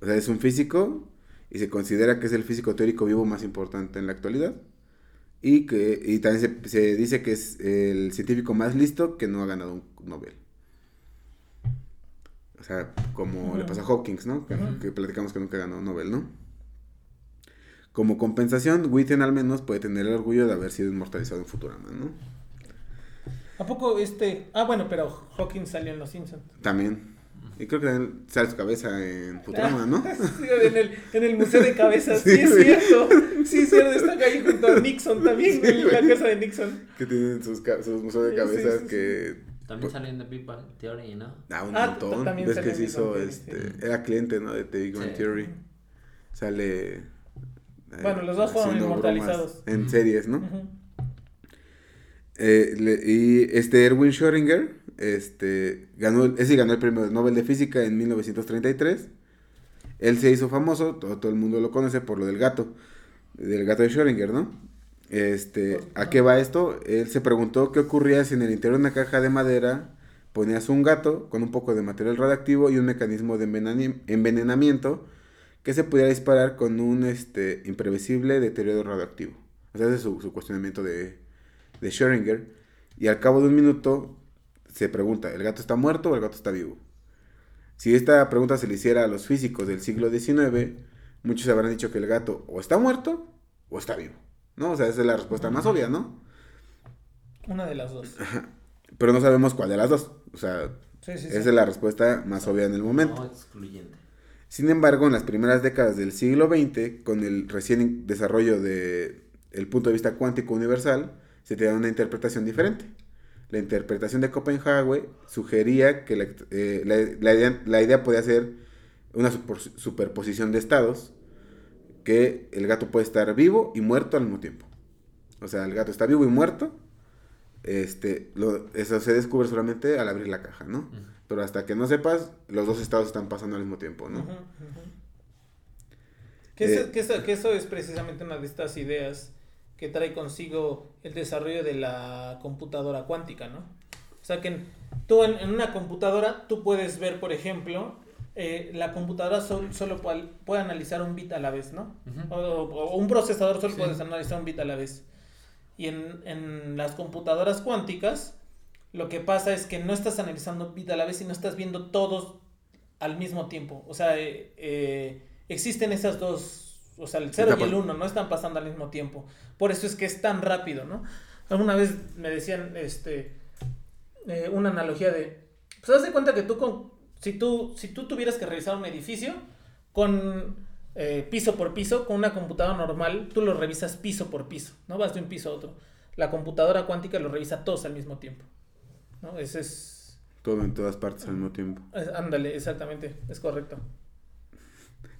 O sea, es un físico y se considera que es el físico teórico vivo más importante en la actualidad. Y, que, y también se, se dice que es el científico más listo que no ha ganado un Nobel. O sea, como le pasó a Hawkins, ¿no? Que, que platicamos que nunca ganó un Nobel, ¿no? Como compensación, Witten al menos puede tener el orgullo de haber sido inmortalizado en Futurama, ¿no? ¿A poco este? Ah, bueno, pero Hawking salió en Los Simpsons. También. Y creo que también sale su cabeza en Futurama, ¿no? Sí, en, el, en el Museo de Cabezas, sí, Sí, es cierto. Sí, es cierto, está ahí junto a Nixon también, Sí, güey, la casa de Nixon. Que tienen sus, museos de cabezas sí, sí, que... También salió en The Big Bang Theory, ¿no? Ah, un Ah, montón. Ves que en se hizo, este... Era cliente, ¿no? De The Big Bang Sí. Theory. Sale... eh, Bueno, los dos fueron inmortalizados. En series, ¿no? Eh, le- y este Erwin Schrödinger, este, ganó, el- ese ganó el premio Nobel de Física en 1933. Él se hizo famoso, todo, todo el mundo lo conoce por lo del gato, del gato de Schrödinger, ¿no? Este, ¿a qué va esto? Él se preguntó qué ocurría si en el interior de una caja de madera ponías un gato con un poco de material radioactivo y un mecanismo de envenenamiento que se pudiera disparar con un este, imprevisible deterioro radioactivo. O sea, ese es su, su cuestionamiento de, de Schrödinger. Y al cabo de un minuto se pregunta, ¿el gato está muerto o el gato está vivo? Si esta pregunta se le hiciera a los físicos del siglo XIX, muchos habrán dicho que el gato o está muerto o está vivo. ¿No? O sea, esa es la respuesta más obvia, ¿no? Una de las dos. Pero no sabemos cuál de las dos. O sea, Sí, sí, sí. esa es la respuesta más obvia en el momento. No excluyente. Sin embargo, en las primeras décadas del siglo XX, con el recién desarrollo del punto de vista cuántico universal, se tenía una interpretación diferente. La interpretación de Copenhague sugería que la, eh, idea, la podía ser una super- superposición de estados, que el gato puede estar vivo y muerto al mismo tiempo. O sea, el gato está vivo y muerto. Este, lo- eso se descubre solamente al abrir la caja, ¿no? Pero hasta que no sepas, los dos estados están pasando al mismo tiempo, ¿no? Que, eso, Eh, que eso- que eso es precisamente una de estas ideas que trae consigo el desarrollo de la computadora cuántica, ¿no? O sea que en- tú en, en una computadora tú puedes ver, por ejemplo, eh, la computadora sol- solo puede, puede analizar un bit a la vez, ¿no? O, o un procesador solo Sí. puedes analizar un bit a la vez. Y en, en las computadoras cuánticas, lo que pasa es que no estás analizando bit a la vez, sino estás viendo todos al mismo tiempo. O sea, eh, eh, existen esas dos, o sea, el 0 y el 1 no están pasando al mismo tiempo. Por eso es que es tan rápido, ¿no? Alguna vez me decían, este, eh, una analogía de, pues haz de cuenta que tú con, si tú, si tú tuvieras que revisar un edificio con eh, piso por piso, con una computadora normal, tú lo revisas piso por piso, no vas de un piso a otro. La computadora cuántica lo revisa todos al mismo tiempo. ¿no? Ese es, Todo en todas partes al mismo tiempo. es- ándale, exactamente, es correcto.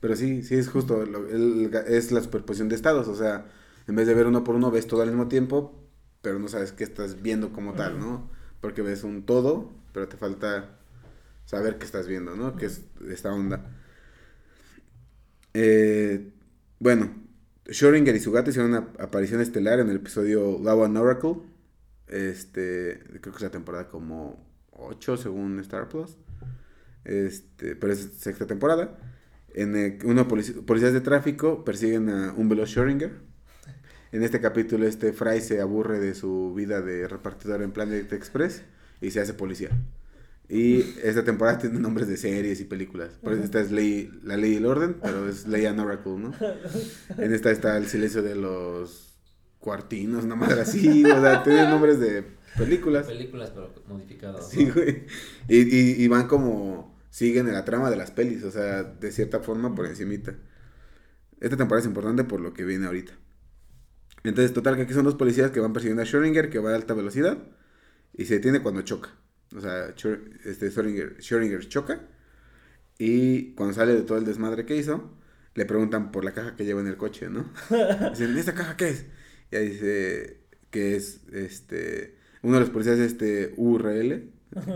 Pero sí, sí es justo, lo- el- es la superposición de estados, o sea, en vez de ver uno por uno, ves todo al mismo tiempo, pero no sabes qué estás viendo como tal, ¿no? Porque ves un todo, pero te falta saber qué estás viendo, ¿no? Que es esta onda. Eh, bueno, Schrödinger y su gato hicieron una aparición estelar en el episodio Love and Oracle. Este, creo que es la temporada como 8 según Star Plus. Este, pero es sexta temporada. En el, polici- policías de tráfico persiguen a un veloz Schrödinger. En este capítulo, este Fry se aburre de su vida de repartidor en Planet Express y se hace policía. Y esta temporada tiene nombres de series y películas. Por eso esta es ley, La Ley y el Orden, pero es Ley and Oracle, ¿no? En esta está El Silencio de los Cuartinos, una madre así. O sea, tiene nombres de películas. Películas, pero modificadas. Sí, güey. Y, y, y van como, siguen en la trama de las pelis, o sea, de cierta forma por encimita. Esta temporada es importante por lo que viene ahorita. Entonces, total, que aquí son dos policías que van persiguiendo a Schrödinger, que va a alta velocidad, y se detiene cuando choca. O sea, este Schrödinger, Schrödinger choca, y cuando sale de todo el desmadre que hizo, le preguntan por la caja que lleva en el coche, ¿no? Dicen, ¿esta caja qué es? Y ahí dice que es, este, uno de los policías es este URL,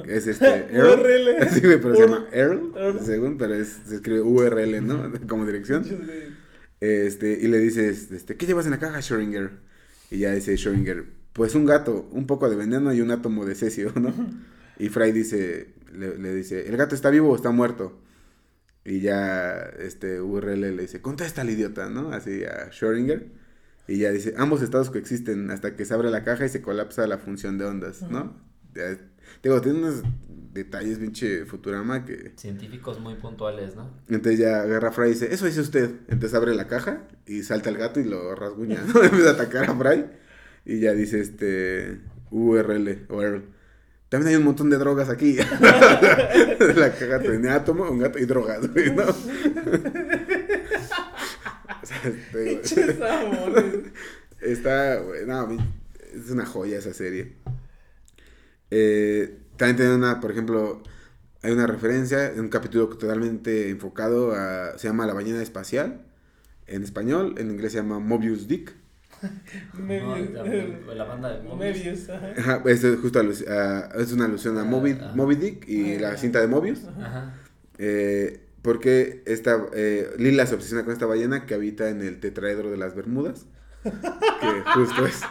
que es este, Earl. URL. Sí, pero se llama Earl, Earl. según, pero es, se escribe URL, ¿no? Como dirección. Este, y le dices, este, ¿qué llevas en la caja, Schrödinger? Y ya dice Schrödinger, pues un gato, un poco de veneno y un átomo de cesio, ¿no? Y Fry dice, le, le dice, ¿el gato está vivo o está muerto? Y ya, este, URL le dice, contesta al idiota, ¿no? Así a Schrödinger. Y ya dice, ambos estados coexisten hasta que se abre la caja y se colapsa la función de ondas, ¿no? Ya, digo, tiene unos detalles, pinche Futurama, que... Científicos muy puntuales, ¿no? Entonces ya agarra a Fry y dice, eso dice usted. Entonces abre la caja y salta el gato y lo rasguña, ¿no? Empieza a atacar a Fry. Y ya dice, este, URL. URL. También hay un montón de drogas aquí. la caga tenía átomo, un gato y drogas, este. Está, güey, no, es una joya esa serie. Eh, también tiene una, por ejemplo, hay una referencia, un capítulo totalmente enfocado a, se llama La ballena espacial, en español, en inglés se llama Mobius Dick. No, Mebius. también, la banda de Mobius. Ajá. Ajá, es, justo alu- a- es una alusión a Moby, Ah, Moby Dick y la cinta de Mobius. Ajá. Eh, porque esta, eh, Lila se obsesiona con esta ballena que habita en el tetraedro de las Bermudas. Que justo es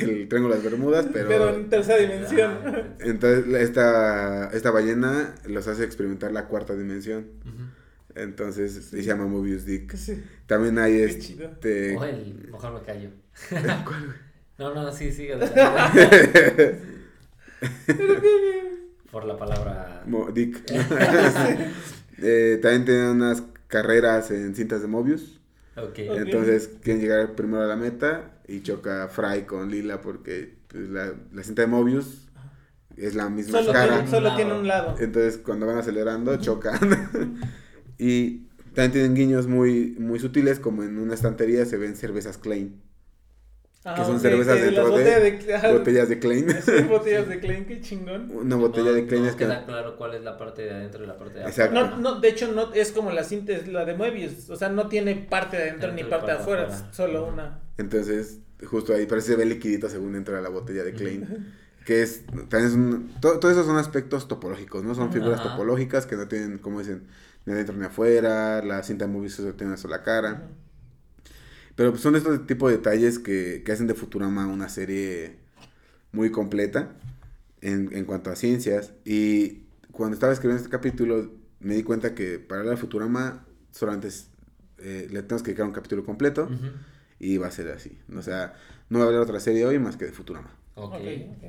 el triángulo de las Bermudas, pero... Pero en tercera dimensión. Ah, Entonces esta, esta ballena los hace experimentar la cuarta dimensión. ujú. Entonces se llama Mobius Dick. Sí. También hay Qué chido. este... O el, mejor me callo. ¿Cuál, güey? No, no, sí, sí. Por la palabra. Mo- Dick. Eh, también tienen unas carreras en cintas de Mobius. Ok. Ok. Entonces quieren llegar primero a la meta y choca Fry con Lila porque pues, la, la cinta de Mobius es la misma Solo, cara. tiene, solo tiene un lado. Entonces cuando van acelerando chocan. Y también tienen guiños muy, muy sutiles como en una estantería se ven cervezas Klein. Ah, que son cervezas que dentro de botellas de, ajá, Botellas de Klein. Sí, botellas de Klein, qué chingón. Una botella no, de Klein no es que... queda claro cuál es la parte de adentro y la parte de Exacto. afuera. No, no, de hecho, no es como la cinta, es la de Moebius. O sea, no tiene parte de adentro ni parte de afuera, afuera. solo una. Entonces, justo ahí parece que se ve liquidito según entra la botella de Klein. Que es, también es un, to- todo, esos son aspectos topológicos, ¿no? Son figuras Ajá. topológicas que no tienen, como dicen, ni adentro ni afuera, la cinta movie solo tiene una sola cara. Pero pues, son estos tipos de detalles que, que hacen de Futurama una serie muy completa en, en cuanto a ciencias. Y cuando estaba escribiendo este capítulo, me di cuenta que para la Futurama solamente es, eh, le tenemos que dedicar un capítulo completo. Y va a ser así. O sea, no va a haber otra serie hoy más que de Futurama. Ok. Ok, ok.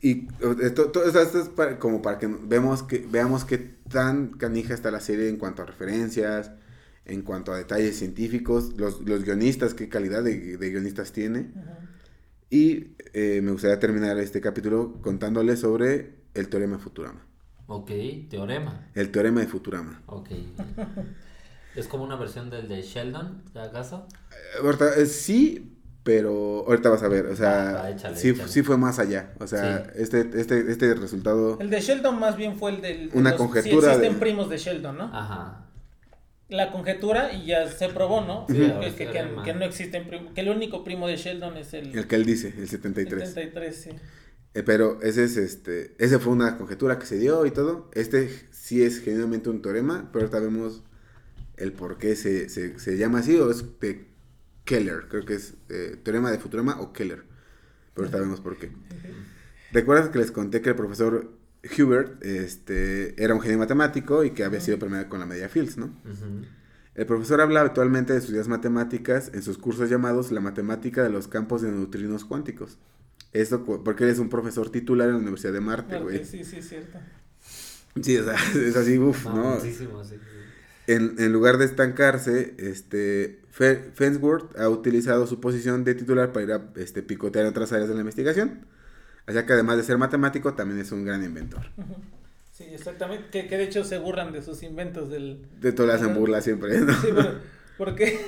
Y esto, todo esto es para- como para que vemos que, veamos qué tan canija está la serie en cuanto a referencias, en cuanto a detalles científicos, los, los guionistas, qué calidad de, de guionistas tiene. Ajá. Y eh, me gustaría terminar este capítulo contándoles sobre el teorema de Futurama. Ok, teorema. El teorema de Futurama. Ok. ¿Es como una versión del de Sheldon, acaso? Eh, eh, sí, pero ahorita vas a ver. O sea, échale, sí, échale. sí fue más allá. O sea, Sí. este, este, este resultado... El de Sheldon más bien fue el del... de Una los- conjetura Sí existen de- primos de Sheldon, ¿no? Ajá. La conjetura y ya se probó, ¿no? Sí, que, que, no existen primos, que el único primo de Sheldon es el, El que él dice, el 73. 73, sí. Eh, pero ese es este, ese fue una conjetura que se dio y todo. Este sí es genuinamente un teorema, pero ahorita vemos el por qué se, se, se llama así o es de Keller, creo que es eh, teorema de Futurama o Keller. Pero vemos por qué. ¿Recuerdas que les conté que el profesor Hubert este, era un genio matemático y que había sido premiado con la medalla Fields, ¿no? El profesor habla habitualmente de sus ideas matemáticas en sus cursos llamados la matemática de los campos de neutrinos cuánticos. Esto porque él es un profesor titular en la Universidad de Marte, güey. sí, sí, es cierto. Sí, o sea, es así, uff, No, sí. En, en lugar de estancarse, este, Fensworth ha utilizado su posición de titular para ir a este, picotear en otras áreas de la investigación. Sea que además de ser matemático, también es un gran inventor. Sí, exactamente. Que, que de hecho se burlan de sus inventos del... De todo le hacen burla siempre, ¿no? Sí, pero, porque,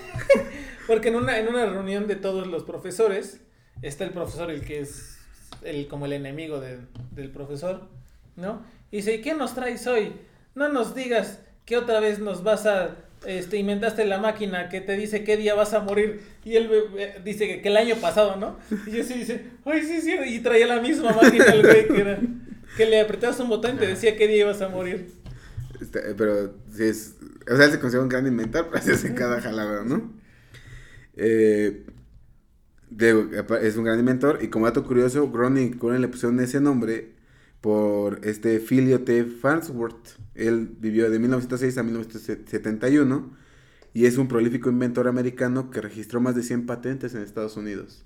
porque en una, en una reunión de todos los profesores, está el profesor, el que es el, como el enemigo de- del profesor, ¿no? Y dice, ¿y qué nos traes hoy? No nos digas que otra vez nos vas a... Este, inventaste la máquina que te dice qué día vas a morir y él eh, dice que, que el año pasado, ¿no? Y yo sí dice, ay, sí, sí, y traía la misma máquina el güey que era, que le apretabas un botón y te decía qué día ibas a morir. Este, pero sí es. O sea, él se considera un gran inventor, pero se hace cada jalada, ¿no? Eh, es un gran inventor. Y como dato curioso, Groning y Cullen le pusieron ese nombre por este Philio T. Farnsworth. Él vivió de 1906 a 1971 y es un prolífico inventor americano que registró más de 100 patentes en Estados Unidos.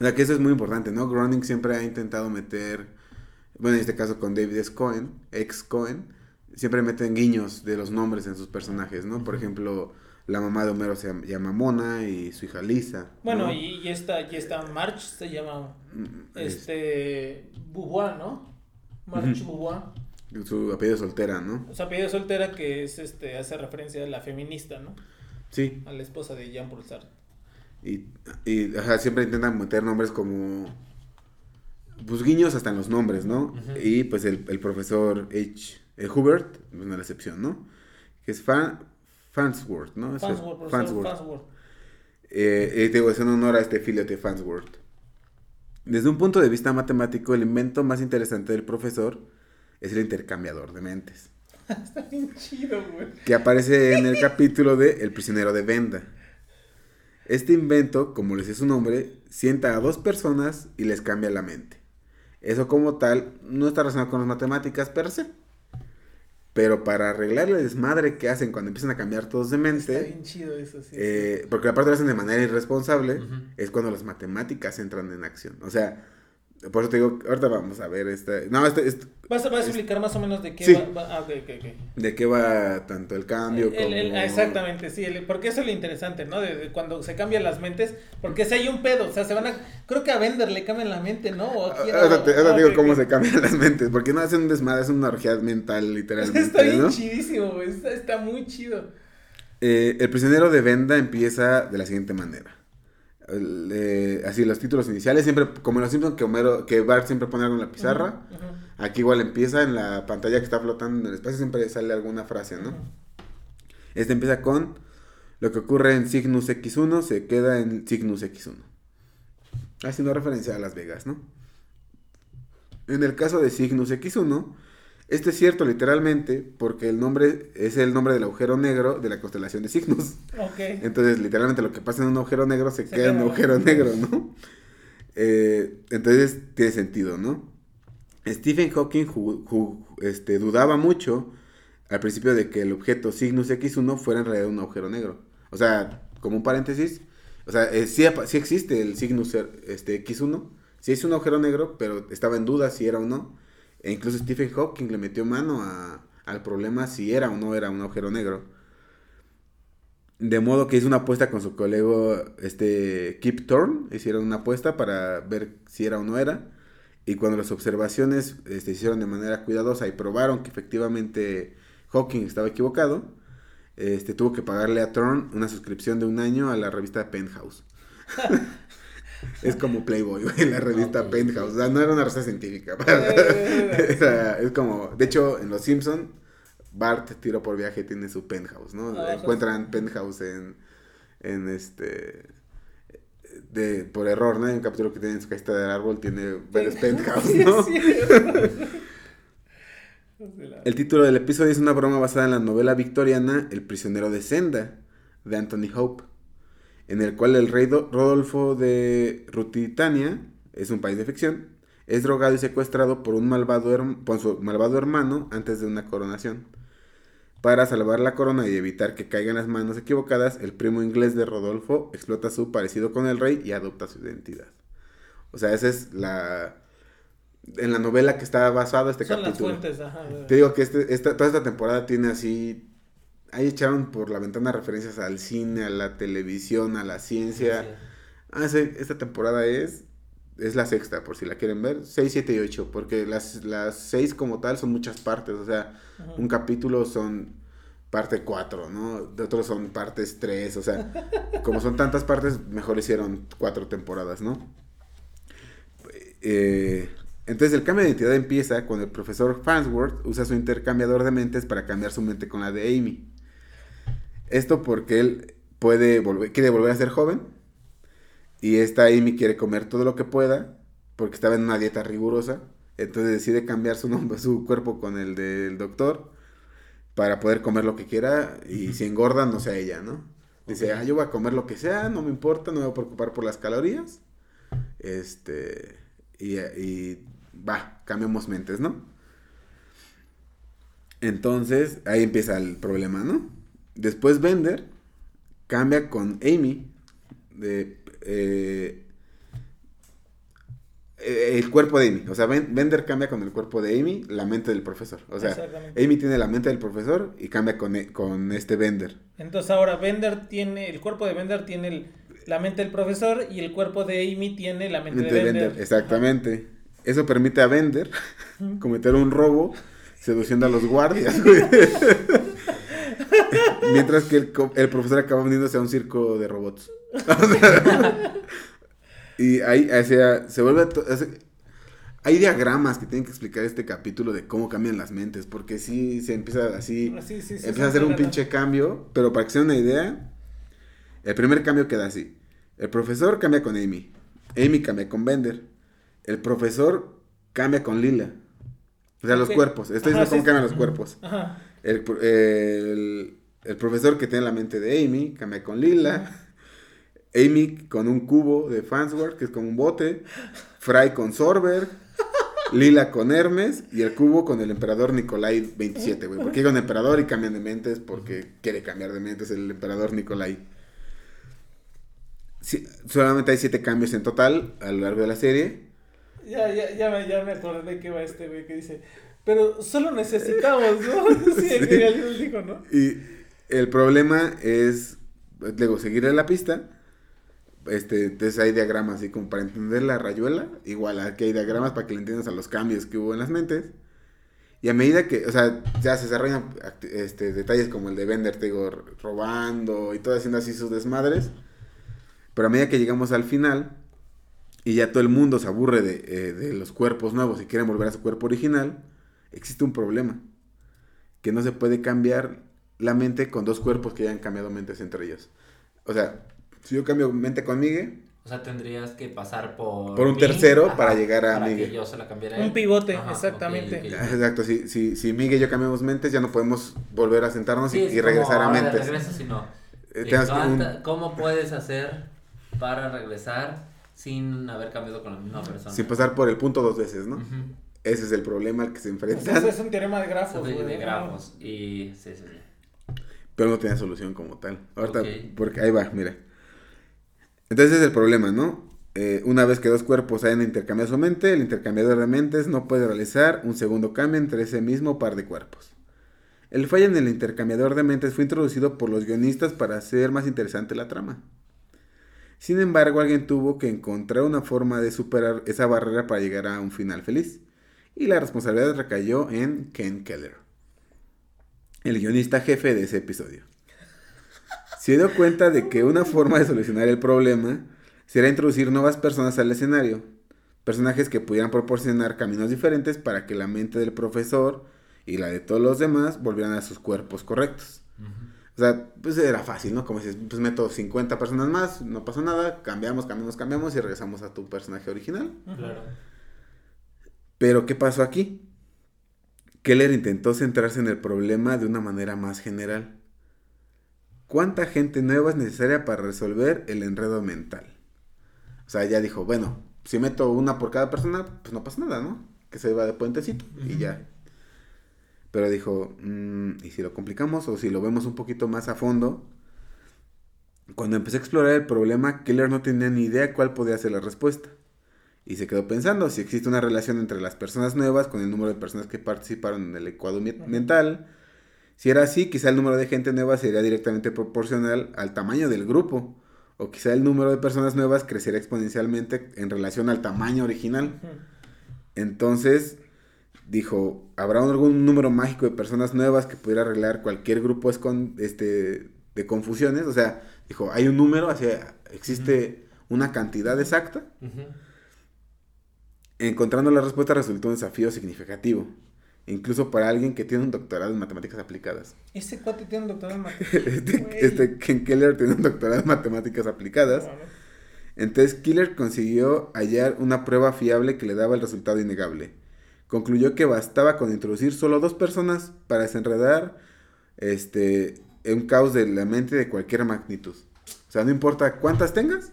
O sea que eso es muy importante, ¿no? Groning siempre ha intentado meter, bueno, en este caso con David S. Cohen, ex Cohen, siempre meten guiños de los nombres en sus personajes, ¿no? Por ejemplo, La mamá de Homero se llama Mona y su hija Lisa. Bueno, ¿no? y, y esta, y esta March se llama Mm, es- este Beauvoir, ¿no? March Ujú. Beauvoir. Su apellido soltera, ¿no? O sea, apellido soltera que es este hace referencia a la feminista, ¿no? Sí. A la esposa de Jean Paul Sartre. Y, y ajá, siempre intentan meter nombres como. Pues guiños hasta en los nombres, ¿no? Y pues el, el profesor H. eh, Hubert, no es la excepción, ¿no? Que es Fan, Fansworth, ¿no? Es profesor Farnsworth. Farnsworth. Eh, eh, digo, es en honor a este filio de Fansworth. Desde un punto de vista matemático, el invento más interesante del profesor es el intercambiador de mentes, Está bien chido, güey. que aparece en el capítulo de El prisionero de Venda. Este invento, como les dice su nombre, sienta a dos personas y les cambia la mente. Eso como tal no está relacionado con las matemáticas per se. Pero para arreglar el desmadre que hacen cuando empiezan a cambiar todos de Está mente, bien chido eso, sí. eh, porque aparte lo hacen de manera irresponsable, es cuando las matemáticas entran en acción. O sea, por eso te digo, ahorita vamos a ver esta... No, este, este- ¿Vas, a- vas a explicar más o menos de qué Sí. va, va- Ah, de qué va tanto el cambio El- el- como... exactamente, sí, el- porque eso es lo interesante, ¿no? De, de cuando se cambian las mentes, porque si hay un pedo, o sea, se van a, creo que a Bender le cambian la mente, ¿no? O aquí Ahora te, ahora ah, digo cómo se cambian las mentes, porque no hacen un desmadre, es una orgía mental literalmente, Está bien ¿no? chidísimo, está muy chido. Eh, el prisionero de Venda empieza de la siguiente manera. El, eh, así, los títulos iniciales, siempre, como en los Simpsons, que, Homero, que Bart siempre pone algo en la pizarra. Aquí igual empieza en la pantalla que está flotando en el espacio, siempre sale alguna frase, ¿no? Este empieza con lo que ocurre en Cygnus X1 se queda en Cygnus X1. Haciendo referencia a Las Vegas, ¿no? En el caso de Cygnus X1, este es cierto literalmente porque el nombre es el nombre del agujero negro de la constelación de Cygnus. Ok. Entonces, literalmente lo que pasa en un agujero negro se, Se queda en un agujero negro, ¿no? Eh, entonces, tiene sentido, ¿no? Stephen Hawking ju- ju- este, dudaba mucho al principio de que el objeto Cygnus X1 fuera en realidad un agujero negro. O sea, como un paréntesis, o sea, eh, sí, sí existe el Cygnus este, X1, sí es un agujero negro, pero estaba en duda si era o no. E incluso Stephen Hawking le metió mano al problema si era o no era un agujero negro. De modo que hizo una apuesta con su colega este, Kip Thorne. Hicieron una apuesta para ver si era o no era. Y cuando las observaciones este, se hicieron de manera cuidadosa y probaron que efectivamente Hawking estaba equivocado, este, tuvo que pagarle a Thorne una suscripción de un año a la revista Penthouse. es como Playboy, güey, la revista. Penthouse. O sea, no era una revista científica. Eh. Era- es como, de hecho, en Los Simpson Bart, tiro por viaje, tiene su penthouse, ¿no? Ah, Encuentran penthouse en, en este, de, por error, ¿no? Hay un capítulo que tiene en su casita del árbol, tiene varios penthouse, ¿no? sí. El título del episodio es una broma basada en la novela victoriana El prisionero de Senda, de Anthony Hope, en el cual el rey Do- Rodolfo de Rutitania, es un país de ficción, es drogado y secuestrado por un malvado, por su malvado hermano antes de una coronación. Para salvar la corona y evitar que caiga en las manos equivocadas, el primo inglés de Rodolfo explota su parecido con el rey y adopta su identidad. O sea, esa es la... En la novela que está basado este Son las capítulo. fuentes, ajá. Te digo que este, esta, toda esta temporada tiene así. Ahí echaron por la ventana referencias al cine, a la televisión, a la ciencia. Sí, Ah, sí, esta temporada es. Es la sexta, por si la quieren ver. 6, 7 y 8. Porque las, las 6 como tal son muchas partes. O sea, un capítulo son parte 4, ¿no? De otros son partes 3. O sea, como son tantas partes, mejor hicieron cuatro temporadas, ¿no? Eh, entonces el cambio de identidad empieza cuando el profesor Farnsworth usa su intercambiador de mentes para cambiar su mente con la de Amy. Esto porque él puede volver, quiere volver a ser joven y esta Amy quiere comer todo lo que pueda porque estaba en una dieta rigurosa. Entonces decide cambiar su nombre, su cuerpo con el del doctor para poder comer lo que quiera y si engorda no sea ella, ¿no? Dice, ah, yo voy a comer lo que sea, no me importa, no me voy a preocupar por las calorías. Este, y, y va, cambiamos mentes, ¿no? Entonces, ahí empieza el problema, ¿no? Después Bender cambia con Amy de... eh, eh, el cuerpo de Amy. O sea, Ben- Bender cambia con el cuerpo de Amy, la mente del profesor. O sea. Amy tiene la mente del profesor y cambia con, e- con este Bender. Entonces ahora Bender tiene, el cuerpo de Bender tiene el- la mente del profesor y el cuerpo de Amy tiene la mente, Mente de de Bender. Bender, exactamente. Eso permite a Bender cometer un robo seduciendo a los guardias. Mientras que el, el profesor acaba uniéndose a un circo de robots. Y ahí o sea, se vuelve... hay diagramas que tienen que explicar este capítulo de cómo cambian las mentes, porque sí se empieza así... Ah, Sí, sí, sí, empieza a hacer un pinche cambio, pero para que se den una idea, el primer cambio queda así. El profesor cambia con Amy. Amy cambia con Bender. El profesor cambia con Lila. O sea, los cuerpos. Estoy diciendo cómo cambian los cuerpos. Ajá. El, el- el profesor que tiene la mente de Amy cambia con Lila. Amy con un cubo de Fansworth, que es como un bote. Fry con Sorber. Lila con Hermes. Y el cubo con el emperador Nicolai 27, güey. Porque un emperador y cambian de mentes porque quiere cambiar de mentes el emperador Nicolai. Sí, solamente hay siete cambios en total a lo largo de la serie. Ya, ya, ya, me, ya me acordé que va este güey que dice, pero solo necesitamos, ¿no? Sí, Sí. que alguien dijo, ¿no? Y el problema es, luego, seguirle la pista. Este, entonces hay diagramas así como para entender la rayuela. Igual aquí hay diagramas para que le entiendas a los cambios que hubo en las mentes. Y a medida que, o sea, ya se desarrollan este, detalles como el de Bender, te robando y todo haciendo así sus desmadres. Pero a medida que llegamos al final y ya todo el mundo se aburre de, eh, de los cuerpos nuevos y quieren volver a su cuerpo original, existe un problema. Que no se puede cambiar la mente con dos cuerpos que ya han cambiado mentes entre ellos. O sea, si yo cambio mente con Miguel, O sea, tendrías que pasar por... Por un mí, tercero para llegar a para que Miguel. yo se la cambiara Un pivote, Ajá, exactamente. ok, ok. exacto, si, si, si Miguel y yo cambiamos mentes, ya no podemos volver a sentarnos y, Sí, es y regresar como, a mentes. regreso, si no. Eh, ¿De tenemos que un- ¿Cómo puedes hacer para regresar sin haber cambiado con la misma persona? sin pasar por el punto dos veces, ¿no? Ujú. Ese es el problema al que se enfrentan, ese es un teorema de grafos, de, de grafos. Y sí, sí, sí. Pero no tenía solución como tal. Ahorita, porque ahí va, mira. Entonces es el problema, ¿no? Eh, una vez que dos cuerpos hayan intercambiado su mente, el intercambiador de mentes no puede realizar un segundo cambio entre ese mismo par de cuerpos. El fallo en el intercambiador de mentes fue introducido por los guionistas para hacer más interesante la trama. Sin embargo, alguien tuvo que encontrar una forma de superar esa barrera para llegar a un final feliz. Y la responsabilidad recayó en Ken Keller, el guionista jefe de ese episodio. Se dio cuenta de que una forma de solucionar el problema será introducir nuevas personas al escenario, personajes que pudieran proporcionar caminos diferentes para que la mente del profesor y la de todos los demás volvieran a sus cuerpos correctos. O sea, pues era fácil, ¿no? Como dices, pues meto 50 personas más, no pasa nada, cambiamos, cambiamos, cambiamos y regresamos a tu personaje original. Claro. Pero ¿qué pasó aquí? Keller intentó centrarse en el problema de una manera más general. ¿Cuánta gente nueva es necesaria para resolver el enredo mental? O sea, ya dijo, bueno, si meto una por cada persona, pues no pasa nada, ¿no? Que se va de puentecito y ya. Pero dijo, "Mm, ¿y si lo complicamos o si lo vemos un poquito más a fondo? Cuando empecé a explorar el problema, Keller no tenía ni idea cuál podía ser la respuesta. Y se quedó pensando si existe una relación entre las personas nuevas con el número de personas que participaron en el ecuador mi- mental. Si era así, quizá el número de gente nueva sería directamente proporcional al tamaño del grupo. O quizá el número de personas nuevas crecería exponencialmente en relación al tamaño original. Entonces, dijo, ¿habrá algún número mágico de personas nuevas que pudiera arreglar cualquier grupo este, de confusiones? O sea, dijo, hay un número, así, existe una cantidad exacta. Ujú. Encontrando la respuesta resultó un desafío significativo, incluso para alguien que tiene un doctorado en matemáticas aplicadas. Ese cuate tiene un doctorado en matemáticas. Este, este Ken Keller tiene un doctorado en matemáticas aplicadas. Entonces Keller consiguió hallar una prueba fiable que le daba el resultado innegable. Concluyó que bastaba con introducir solo dos personas para desenredar este, un caos de la mente de cualquier magnitud. O sea, no importa cuántas tengas,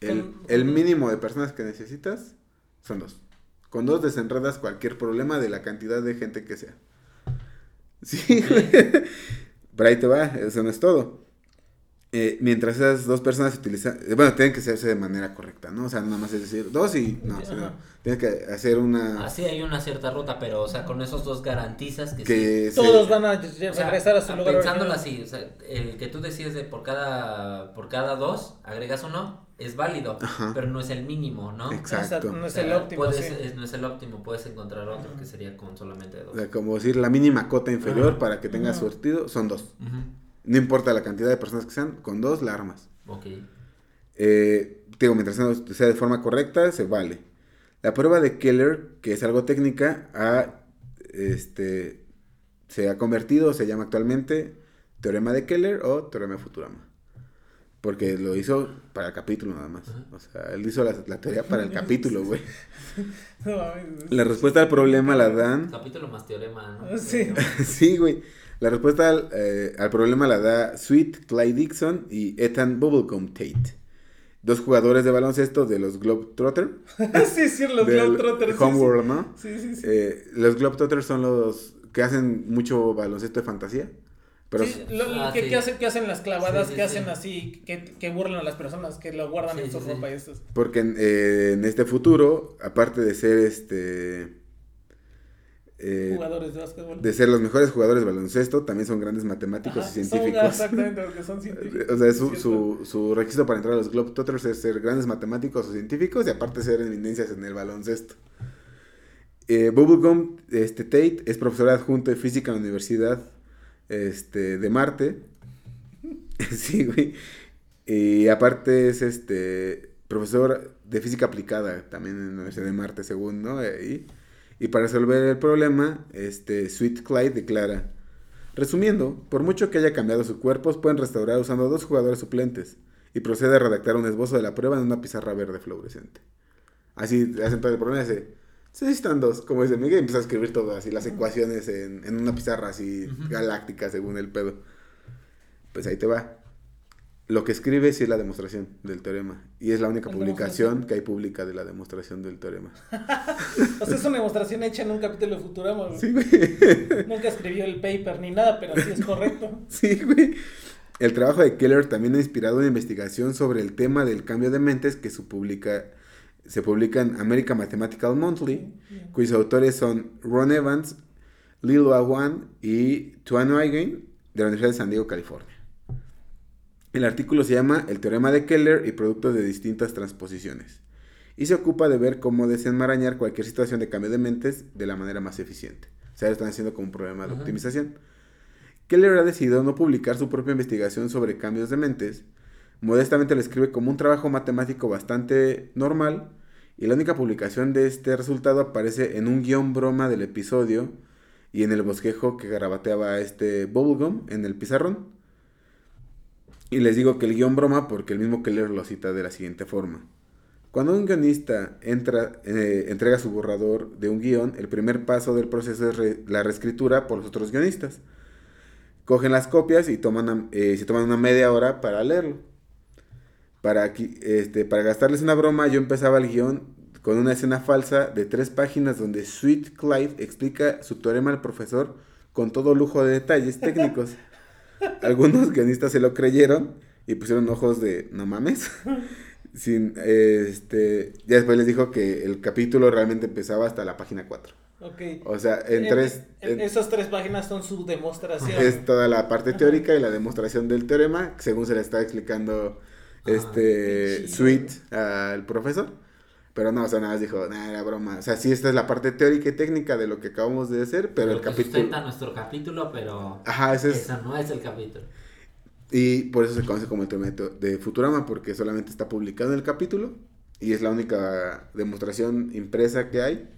el, mínimo de personas que necesitas son dos. Con dos desenredas cualquier problema de la cantidad de gente que sea. Sí, güey. Pero ahí te va, eso no es todo. eh, mientras esas dos personas se utilizan, eh, bueno, tienen que hacerse de manera correcta, ¿no? O sea, nada más es decir, dos y no, sino tienes que hacer una... Así hay una cierta ruta, pero, o sea, con esos dos garantizas que, sí. que Todos van a O sea, regresar a su lugar Pensándolo original. así, o sea, el que tú decides de por cada, por cada dos, agregas uno, es válido, Ajá. pero no es el mínimo, ¿no? Exacto. No es el óptimo, puedes- sí. es- no es el óptimo, puedes encontrar otro que sería con solamente dos. O sea, como decir, la mínima cota inferior Ajá. para que tengas Ajá. surtido son dos. No importa la cantidad de personas que sean, con dos la armas. Ok. Eh, digo, mientras sea de forma correcta, se vale. La prueba de Keller, que es algo técnica, ha, este, se ha convertido, se llama actualmente teorema de Keller o teorema de Futurama. Porque lo hizo para el capítulo nada más. Ajá. O sea, él hizo la, la teoría para el capítulo, güey. No mames. La respuesta al problema la dan Capítulo más teorema, ¿no? Sí. sí, güey. La respuesta al, eh, al problema la da Sweet Clyde Dixon y Ethan Bubblegum Tate. Dos jugadores de baloncesto de los Globetrotters. sí, sí, los Globetrotters. sí, Homeworld, ¿no? Sí, sí, sí. Eh, los Globetrotters son los que hacen mucho baloncesto de fantasía. Pero Sí, lo- Ah, que, sí. que hacen, que hacen las clavadas, Sí, sí, que sí. hacen así, que, que burlan a las personas, que lo guardan Sí, en su ropa y estos. porque en, eh, en este futuro, aparte de ser este... eh, Jugadores de básquetbol. de ser los mejores jugadores de baloncesto, también son grandes matemáticos Ajá, y son- científicos. exactamente, porque son científicos. O sea, su, su requisito para entrar a los Globetrotters es ser grandes matemáticos o científicos y aparte ser eminencias en el baloncesto. Eh, Bubblegum este, Tate es profesora adjunto de física en la Universidad este, de Marte. sí, güey. Y aparte es este profesor de física aplicada también en la Universidad de Marte, según, ¿no? Y, y para resolver el problema, este, Sweet Clyde declara, resumiendo, por mucho que haya cambiado su cuerpo, pueden restaurar usando dos jugadores suplentes y procede a redactar un esbozo de la prueba en una pizarra verde fluorescente. Así hacen todo el problema, dice, se necesitan dos, como dice Miguel, y empieza a escribir todo así, las ecuaciones en, en una pizarra así galáctica según el pedo. Pues ahí te va. Lo que escribe sí es la demostración del teorema. Y es la única publicación que hay pública de la demostración del teorema. O sea, es una demostración hecha en un capítulo de Futurama. güey. Sí, güey. Nunca escribió el paper ni nada, pero sí es correcto. Sí, güey. El trabajo de Keller también ha inspirado una investigación sobre el tema del cambio de mentes que se publica, se publica en American Mathematical Monthly, cuyos autores son Ron Evans, Lil Awan y Tuan Huygen de la Universidad de San Diego, California. El artículo se llama El teorema de Keller y productos de distintas transposiciones y se ocupa de ver cómo desenmarañar cualquier situación de cambio de mentes de la manera más eficiente. O sea, lo están haciendo como un problema de optimización. Keller ha decidido no publicar su propia investigación sobre cambios de mentes. Modestamente lo escribe como un trabajo matemático bastante normal y la única publicación de este resultado aparece en un guion broma del episodio y en el bosquejo que garabateaba este Bubblegum en el pizarrón. Y les digo que el guion broma porque el mismo Keller lo cita de la siguiente forma. Cuando un guionista entra, eh, entrega su borrador de un guion, el primer paso del proceso es la reescritura por los otros guionistas. Cogen las copias y toman, eh, se toman una media hora para leerlo. Para, este, para gastarles una broma, yo empezaba el guion con una escena falsa de tres páginas donde Sweet Clive explica su teorema al profesor con todo lujo de detalles técnicos. Algunos guionistas se lo creyeron y pusieron ojos de no mames. Sin, este, ya después les dijo que el capítulo realmente empezaba hasta la página 4. Ok. O sea, en En- tres... en- en- esas tres páginas son su demostración. es toda la parte teórica y la demostración del teorema, según se le está explicando este. Sweet al profesor. Pero no, o sea, nada más dijo, nada, era broma. O sea, sí, esta es la parte teórica y técnica de lo que acabamos de hacer, pero el que capítulo... sustenta nuestro capítulo, pero Ajá, ese es... eso no es el capítulo. Y por eso se conoce como el teorema de- Futurama, porque solamente está publicado en el capítulo y es la única demostración impresa que hay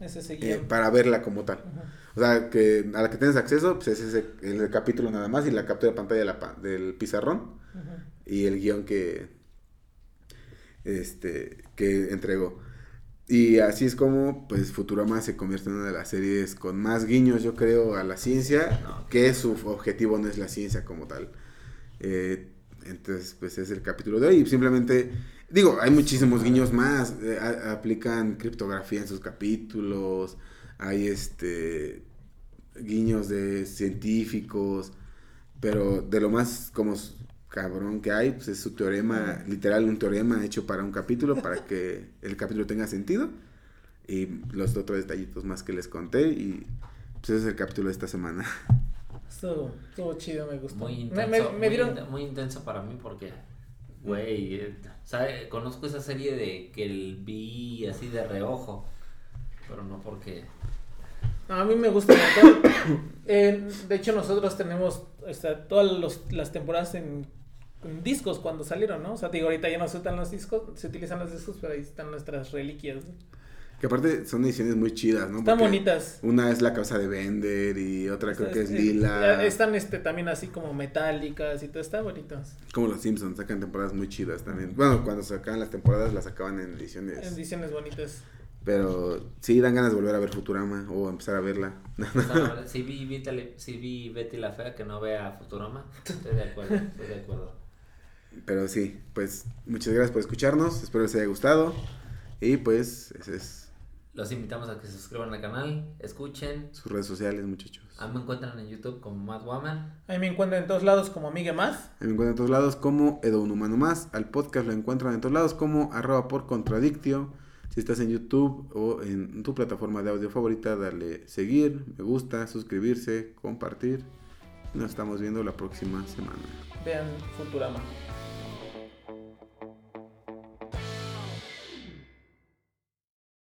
Ese eh, para verla como tal. Ajá. O sea, que a la que tienes acceso, pues es ese, el capítulo nada más y la captura de pantalla de la del pizarrón Ajá. Y el guion que, este, que entregó. Y así es como, pues, Futurama se convierte en una de las series con más guiños, yo creo, a la ciencia, que su objetivo no es la ciencia como tal. Eh, entonces, pues, es el capítulo de hoy. Simplemente, digo, hay muchísimos guiños más. eh, aplican criptografía en sus capítulos. Hay, este, guiños de científicos. Pero de lo más como cabrón que hay, pues es su teorema, literal un teorema hecho para un capítulo, para que el capítulo tenga sentido. Y los otros detallitos más que les conté y pues ese es el capítulo de esta semana. Estuvo, estuvo chido, me gustó. Muy intenso, me, me muy, dieron... in- muy intenso para mí porque, güey, eh, sabe- conozco esa serie de que el vi así de reojo, pero no porque... A mí me gusta. Eh, de hecho, nosotros tenemos o sea, todas los- las temporadas en discos cuando salieron, ¿no? O sea, digo, ahorita ya no se usan los discos, se utilizan los discos, pero ahí están nuestras reliquias. ¿no? Que aparte son ediciones muy chidas, ¿no? Están Porque bonitas. Una es la causa de Bender y otra creo que es Lila. Están este, también así como metálicas y todo, está bonitos. Como los Simpsons, sacan temporadas muy chidas también. Bueno, cuando sacaban las temporadas las sacaban en ediciones. Ediciones bonitas. Pero sí dan ganas de volver a ver Futurama o empezar a verla. o sea, si vi, Betty- si vi Betty la Fea que no vea Futurama, estoy de acuerdo, estoy de acuerdo. Pero sí, pues muchas gracias por escucharnos. Espero les haya gustado. Y pues, ese es Los invitamos a que se suscriban al canal, escuchen. sus redes sociales, muchachos. A mí me encuentran en YouTube como Matt Wammer. Ahí me encuentran en todos lados como Amiga Más. Me encuentran en todos lados como Edo Un Humano Más. Al podcast lo encuentran en todos lados como arroba por contradictio. Si estás en YouTube o en tu plataforma de audio favorita, dale seguir, me gusta, suscribirse, compartir. Nos estamos viendo la próxima semana. Vean Futurama.